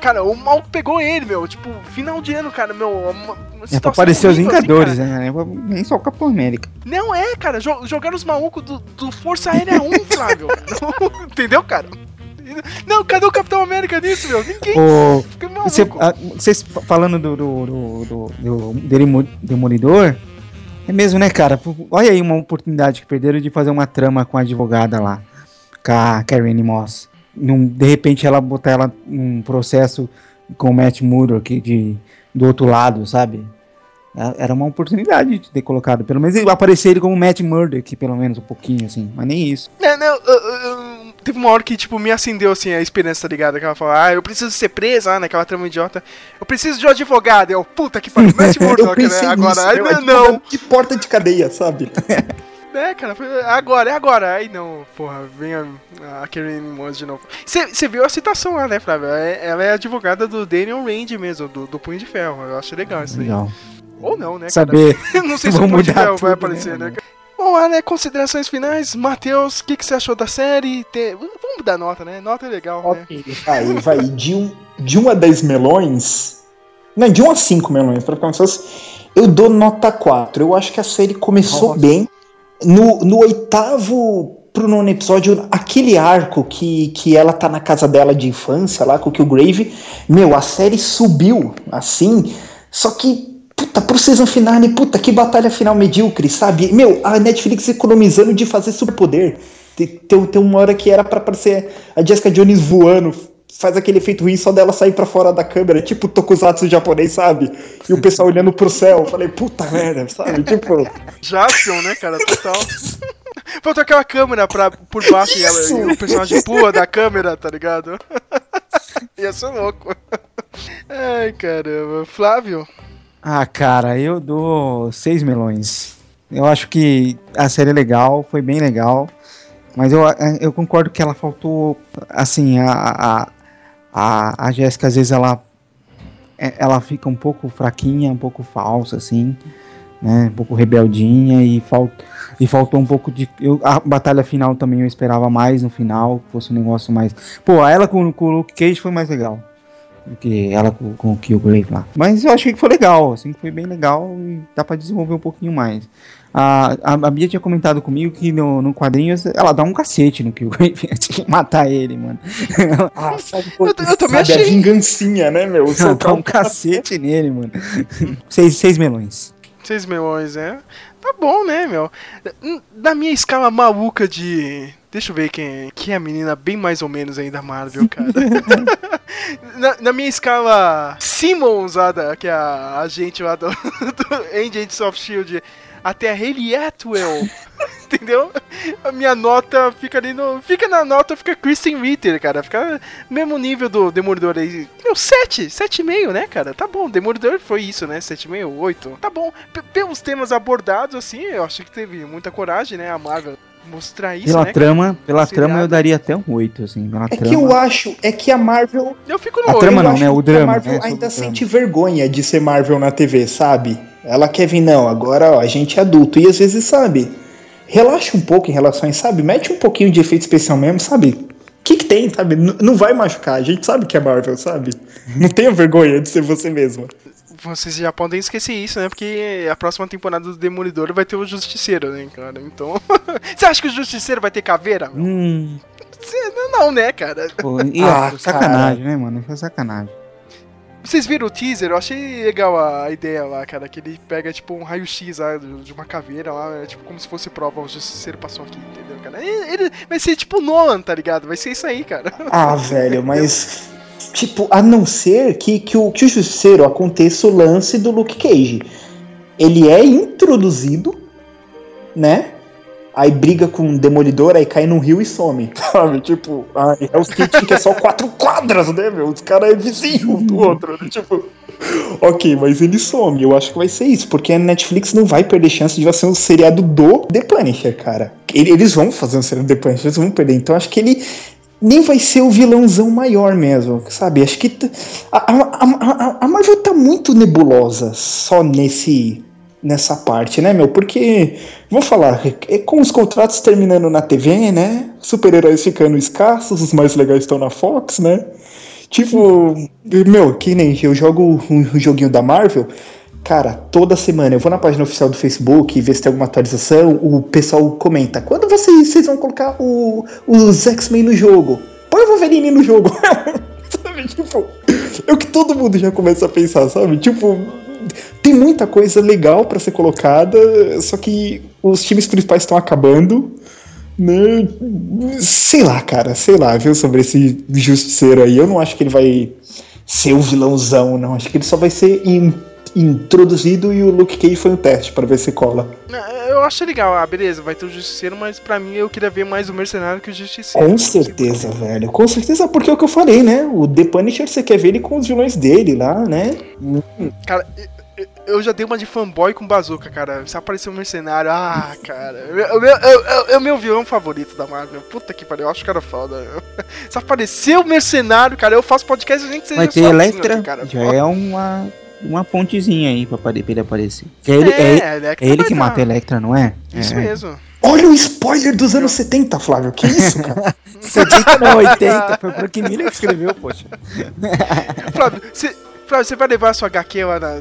Cara, o mal pegou ele, meu. Tipo, final de ano, cara, meu. Uma, uma É pra aparecer os assim, Vingadores, cara. né? Nem só o Capitão América. Não é, cara. jo- jogaram os malucos do, do Força Aérea 1, Flávio. Entendeu, cara? Não, cadê o Capitão América nisso, meu? Ninguém. Você, ah, vocês fa- falando do, do, do, do, do Demo- Demolidor, é mesmo, né, cara? Olha aí uma oportunidade que perderam de fazer uma trama com a advogada lá, com a Karen Moss. Num, de repente ela botar ela num processo com o Matt Murdock de, do outro lado, sabe? É- Era uma oportunidade de ter colocado, pelo menos ele aparecer ele como Matt Murdock, pelo menos um pouquinho, assim, mas nem isso. Não, não, eu- eu- eu- teve uma hora que, tipo, me acendeu, assim, a esperança, tá ligado? Que ela falou, ah, eu preciso ser presa, ah, naquela trama idiota. Eu preciso de um advogado. Eu, puta que pariu, Matt Murdock, né? Agora, nisso, meu, não, é não. De porta de cadeia, sabe? É, cara, foi- agora, é agora. Aí não, porra, vem a, a Karen Moss de novo. Você viu a citação lá, né, Flávio? É- Ela é advogada do Daniel Rand mesmo, do, do Punho de Ferro. Eu acho legal isso aí. Legal. Ou não, né, Saber. cara? não sei se o Punho de mudar Ferro vai tudo, aparecer, né, né? Bom, lá, né, considerações finais. Matheus, o que, que você achou da série? Te- Vamos dar nota, né? Nota é legal, né? Ok, aí vai de um, de 1 a 10 melões. Não, de 1 a 5 melões, pra ficar mais fácil. Eu dou nota 4. Eu acho que a série começou Nossa. bem. No, no oitavo pro nono episódio, aquele arco que, que ela tá na casa dela de infância, lá com o Killgrave, meu, a série subiu assim. Só que, puta, pro season finale, puta, que batalha final medíocre, sabe? Meu, a Netflix economizando de fazer superpoder. Tem, tem, tem uma hora que era pra aparecer a Jessica Jones voando, faz aquele efeito ruim só dela sair pra fora da câmera, tipo tokusatsu japonês, sabe? E o pessoal olhando pro céu, falei, puta merda, sabe? Tipo, Jaspion, né, cara? Total. Faltou aquela câmera pra, por baixo e, ela, e o personagem pula da câmera, tá ligado? Ia ser louco. Ai, caramba. Flávio? Ah, cara, eu dou seis melões. Eu acho que a série é legal, foi bem legal. Mas eu, eu concordo que ela faltou. Assim, a, a, a, a Jéssica, às vezes, ela, é- ela fica um pouco fraquinha, um pouco falsa, assim. Né, um pouco rebeldinha e, falt, e faltou um pouco de. Eu, a batalha final também eu esperava mais no final, que fosse um negócio mais. Pô, ela com, com o Luke Cage foi mais legal do que ela com, com o Killgrave lá. Mas eu achei que foi legal, assim, que foi bem legal e dá pra desenvolver um pouquinho mais. A, a, a Bia tinha comentado comigo que no, no quadrinho ela dá um cacete no Killgrave antes de matar ele, mano. ah, sabe, Eu- eu também sabe a achei. vingancinha, né, meu? Ela dá um cacete nele, mano. seis, seis melões. Seis milhões, é? Tá bom, né, meu? Na minha escala maluca de. Deixa eu ver quem, quem é a menina bem mais ou menos aí da Marvel, cara. na, na minha escala Simmons, que é a agente lá do, do Agents of Shield, até a Hayley Atwell. Entendeu? A minha nota fica ali no. Fica na nota, fica Kristen Ritter, cara. Fica no mesmo nível do Demolidor aí. Meu, 7, 7,5, né, cara? Tá bom. Demolidor foi isso, né? 7,5, 8. Tá bom. P pelos temas abordados, assim, eu acho que teve muita coragem, né? A Marvel mostrar isso, Pela né? trama, pela Seriado. trama eu daria até um 8, assim. Pela É trama. que eu acho, é que a Marvel Eu fico no A 8. trama eu não, acho né? O drama, A Marvel né, ainda sente vergonha de ser Marvel na TV, sabe? Ela quer vir, não, agora ó, a gente é adulto. E às vezes, sabe? Relaxa um pouco em relações, sabe? Mete um pouquinho de efeito especial mesmo, sabe? O que, que tem, sabe? N- não vai machucar. A gente sabe que é Marvel, sabe? Não tenha vergonha de ser você mesmo. vocês já podem esquecer isso, né? Porque a próxima temporada do Demolidor vai ter o Justiceiro, né, cara? Então. Você acha que o Justiceiro vai ter caveira? Hum, Cê- Não, né, cara? pô, e, Ah, sacanagem, né, mano? Foi sacanagem. Vocês viram o teaser? Eu achei legal a ideia lá, cara. Que ele pega, tipo, um raio-x de uma caveira lá. É, tipo, como se fosse prova. O Justiceiro passou aqui, entendeu, cara? Ele- vai ser tipo Nolan, tá ligado? Vai ser isso aí, cara. Ah, velho, mas. Tipo, a não ser que, que, o, que o Justiceiro aconteça o lance do Luke Cage. Ele é introduzido, né? Aí briga com um demolidor, aí cai num rio e some. Sabe? Tipo, ah, é Kitchen que é só quatro quadras, né, meu? Os caras é vizinho um do outro, né? Tipo. Ok, mas ele some. Eu acho que vai ser isso, porque a Netflix não vai perder chance de fazer um seriado do The Punisher, cara. Ele- Eles vão fazer um seriado do The Punisher, eles vão perder. Então acho que ele nem vai ser o vilãozão maior mesmo, sabe? Acho que a, a, a, a Marvel tá muito nebulosa só nesse nessa parte, né, meu? Porque, vamos falar, é com os contratos terminando na TV, né? Super-heróis ficando escassos, os mais legais estão na Fox, né? Tipo, meu, que nem eu jogo um joguinho da Marvel, cara, toda semana eu vou na página oficial do Facebook ver se tem alguma atualização, o pessoal comenta, quando vocês, vocês vão colocar o, os X-Men no jogo? Põe o Wolverine no jogo. sabe, tipo, é o que todo mundo já começa a pensar, sabe? Tipo, tem muita coisa legal pra ser colocada, só que os times principais estão acabando. Né? Sei lá, cara, sei lá, viu, sobre esse justiceiro aí. Eu não acho que ele vai ser o vilãozão, não. Acho que ele só vai ser in- introduzido e o Luke Cage foi um teste pra ver se cola. Eu acho legal, ah, beleza, vai ter o Justiceiro, mas pra mim eu queria ver mais o Mercenário que o Justiceiro. Com certeza, velho. Com certeza, porque é o que eu falei, né? O The Punisher você quer ver ele com os vilões dele lá, né? Cara, eu- eu- eu já dei uma de fanboy com bazuca, cara. Se aparecer um mercenário, ah, cara. É o meu, eu- eu- é o meu vilão favorito da Marvel. Puta que pariu, eu acho que era foda. Se aparecer o mercenário, cara, eu faço podcast nem que seja Vai ter Electra, cara. já é uma, uma pontezinha aí pra, pra ele aparecer. Que é ele, é, É, é ele que mata a Electra, não é? Isso é. mesmo. Olha o spoiler dos anos 70, Flávio. Que isso, cara? 70 não, 80. Foi o Frank Miller que escreveu, poxa. Flávio, você. Flávio, você vai levar a sua HQ lá na,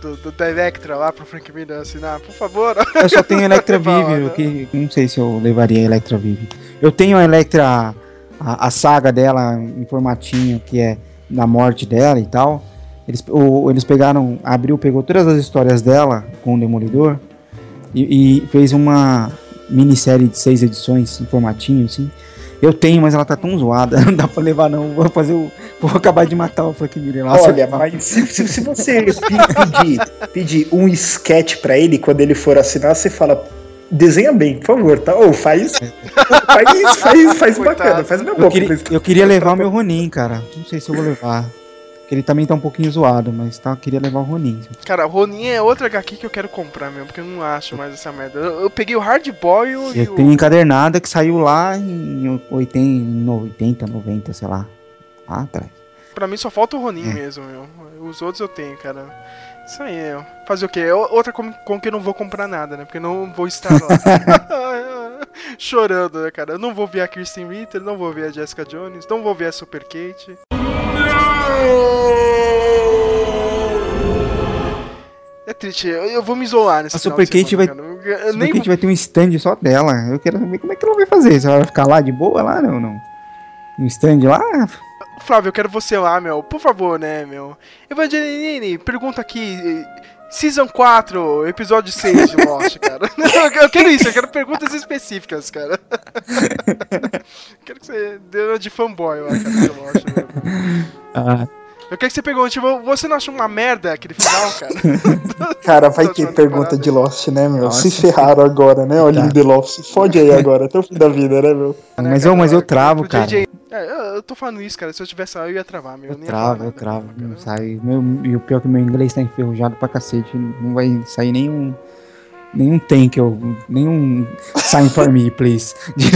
do, do, da Electra lá pro Frank Miller assinar, por favor? Eu só tenho Electra Vive, que não sei se eu levaria a Electra Vive. Eu tenho a Electra, a, a saga dela em formatinho, que é na morte dela e tal. Eles, o- eles pegaram, abriu, pegou todas as histórias dela com o Demolidor e, e fez uma minissérie de seis edições em formatinho, assim. Eu tenho, mas ela tá tão zoada, não dá pra levar não. Vou fazer o. Vou acabar de matar o Frank Miller lá. Olha, mas se, se- se você pe- pedir, pedir um sketch pra ele quando ele for assinar, você fala. Desenha bem, por favor, tá? Ou faz. Faz, faz, faz Coitado. bacana, faz meu Eu boca. queria, eu queria levar o meu Ronin, cara. Não sei se eu vou levar. Porque ele também tá um pouquinho zoado, mas tá, eu queria levar o Ronin. Cara, Ronin é outra HQ que eu quero comprar mesmo, porque eu não acho mais essa merda. Eu, eu peguei o Hard Boil e Eu o. tenho encadernada que saiu lá em 80, em 80 90, sei lá. Lá atrás. Pra mim só falta o Ronin É. mesmo, meu. Os outros eu tenho, cara. Isso aí, meu. Fazer o quê? É Outra com, com que eu não vou comprar nada, né? Porque eu não vou estar lá. Chorando, né, cara? Eu não vou ver a Kirsten Ritter, não vou ver a Jessica Jones, não vou ver a Super Kate. É triste, eu, eu vou me isolar nesse A Super Kate vai-. Eu, eu nem vai ter um stand só dela. Eu quero ver como é que ela vai fazer. Se ela vai ficar lá de boa lá, não, não. Um stand lá? Flávio, eu quero você lá, meu. Por favor, né, meu. Evangeline, pergunta aqui. Season 4, episódio 6 de Lost, cara. Eu- eu quero isso, eu quero perguntas específicas, cara. quero que você dê uma de fanboy lá, cara, de Lost. meu. Ah, Eu quero que você pergunte, tipo, você não acha uma merda aquele final, cara? Cara, vai ter achando pergunta parada. de Lost, né, meu? Nossa. Se ferraram agora, né? Olha Tá. o The Lost. Se fode aí agora, até o fim da vida, né, meu? mas, Né, eu, mas eu travo, cara. É, eu, eu tô falando isso, cara. Se eu tivesse lá, eu ia travar, meu. Eu falar travo, eu travo. Não sai. Meu, e o pior é que meu inglês tá enferrujado pra cacete. Não vai sair nenhum. Nenhum thank you. Nenhum sign for me, please.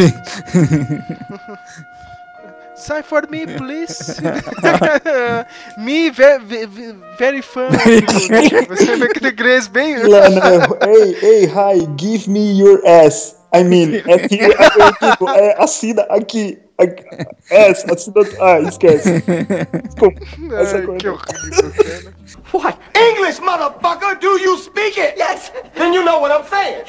Sign for me, please. me, very, very, very fun. Você vê aquele inglês bem. Lá, né? Hey, hey, hi, give me your ass. I mean, é, que- é, tipo, é, assina aqui. Essa, assinatura. Ah, esquece. Desculpa. Essa Ai, coisa. que horrível, cara. What? English, motherfucker! Do you speak it? Yes! Then you know what I'm saying!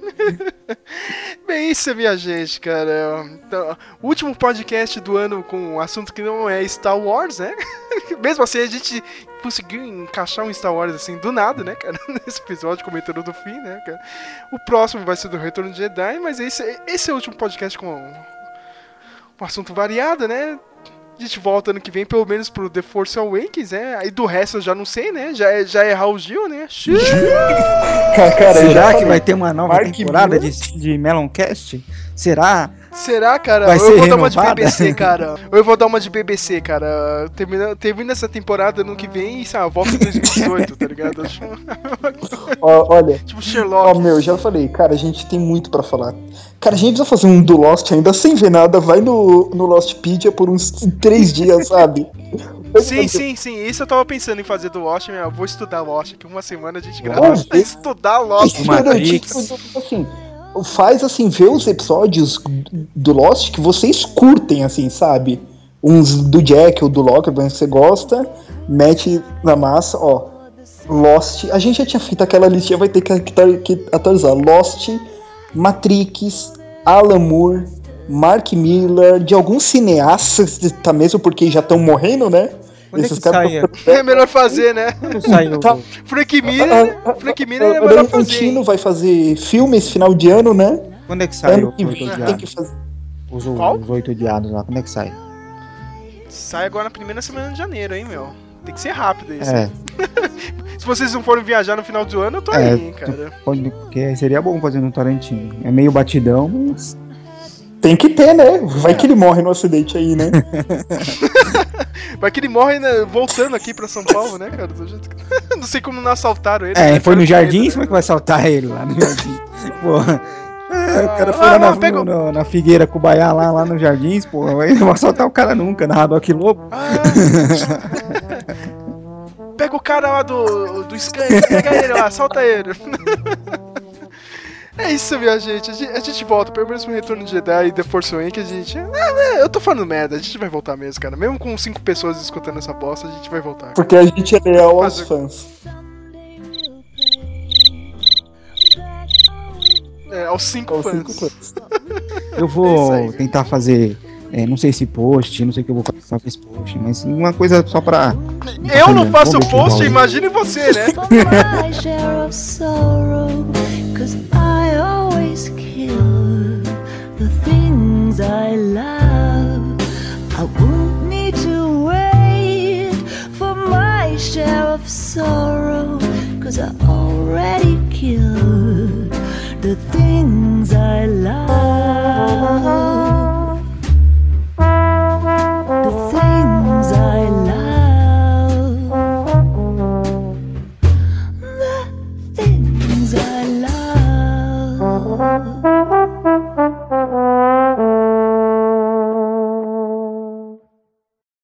Bem, isso, minha gente, cara. Então, o último podcast do ano com um assunto que não é Star Wars, né? Mesmo assim, a gente conseguiu encaixar um Star Wars assim do nada, né, cara? Nesse episódio comentando do fim, né, cara? O próximo vai ser do Retorno de Jedi, mas esse, esse é o último podcast com um assunto variado, né? A gente volta ano que vem, pelo menos pro The Force Awakens, né? Aí do resto eu já não sei, né? Já é, já é Raul Gil, né? Cara, Será que falei. vai ter uma nova Mark temporada Miller? de, de Meloncast? Será? Será, cara? Vai eu vou dar uma de renovada? BBC, cara. Eu vou dar uma de BBC, cara. Termina, termina essa temporada no que vem e, sei lá, volta em 2018, tá ligado? Acho- Ó, olha, tipo ó, Sherlock. meu, já falei, cara, a gente tem muito pra falar. Cara, a gente precisa fazer um do Lost ainda sem ver nada. Vai no, no Lostpedia por uns três dias, sabe? Sim, sim, sim. Isso eu tava pensando em fazer do Lost, meu. Eu vou estudar Lost, que uma semana a gente grava estudar Lost. Matrix. Tipo assim, faz assim, vê os episódios do Lost que vocês curtem, assim, sabe? Uns do Jack ou do Locke, que você gosta, mete na massa, ó. Lost, a gente já tinha feito aquela listinha, vai ter que- que atualizar. Lost, Matrix, Alan Moore, Mark Miller, de alguns cineastas, tá mesmo porque já estão morrendo, né? Quando é que sai? É melhor fazer, né? Quando saiu? Tá. Frank Miller, Frank Miller é melhor fazer. Tarantino vai fazer filme esse final de ano, né? Quando é que sai Ano que oito vem tem odiados? que fazer. Os, oito odiados lá, quando é que sai? Sai agora na primeira semana de janeiro, hein, meu? Tem que ser rápido isso. É, Se vocês não forem viajar no final do ano, eu tô É, aí, hein, cara. pode, porque seria bom fazer no Tarantino. É meio batidão, mas. Tem que ter, né? Vai que ele morre no acidente aí, né? Vai que ele morre né, voltando aqui pra São Paulo, né, cara? Do jeito que- Não sei como não assaltaram ele. É, né? foi no jardim, né? como é que vai saltar ele lá no jardim? Porra. É, o cara foi Ah, lá não, na, pega- no- na Figueira Cubaiá, lá, lá nos jardins, porra. Aí não vai assaltar o cara nunca, na Radoc Lobo. Ah. Pega o cara lá do, do Skank, pega ele lá, solta ele. É isso, minha gente. A gente, a gente volta, pelo menos pro Retorno de Jedi e The Force Awakens, a gente... Ah, né, eu tô falando merda, a gente vai voltar mesmo, cara. Mesmo com cinco pessoas escutando essa bosta, a gente vai voltar. Porque a gente é leal aos Fazer- fãs. É, aos cinco Aos fãs. cinco fãs. Eu É vou aí. tentar fazer, é, não sei se post, não sei o que eu vou fazer esse post, mas uma coisa só pra. Eu não faço post, imagine você, né? Cause I always kill the things I love. I won't need to wait for my share of I already killed the things I love.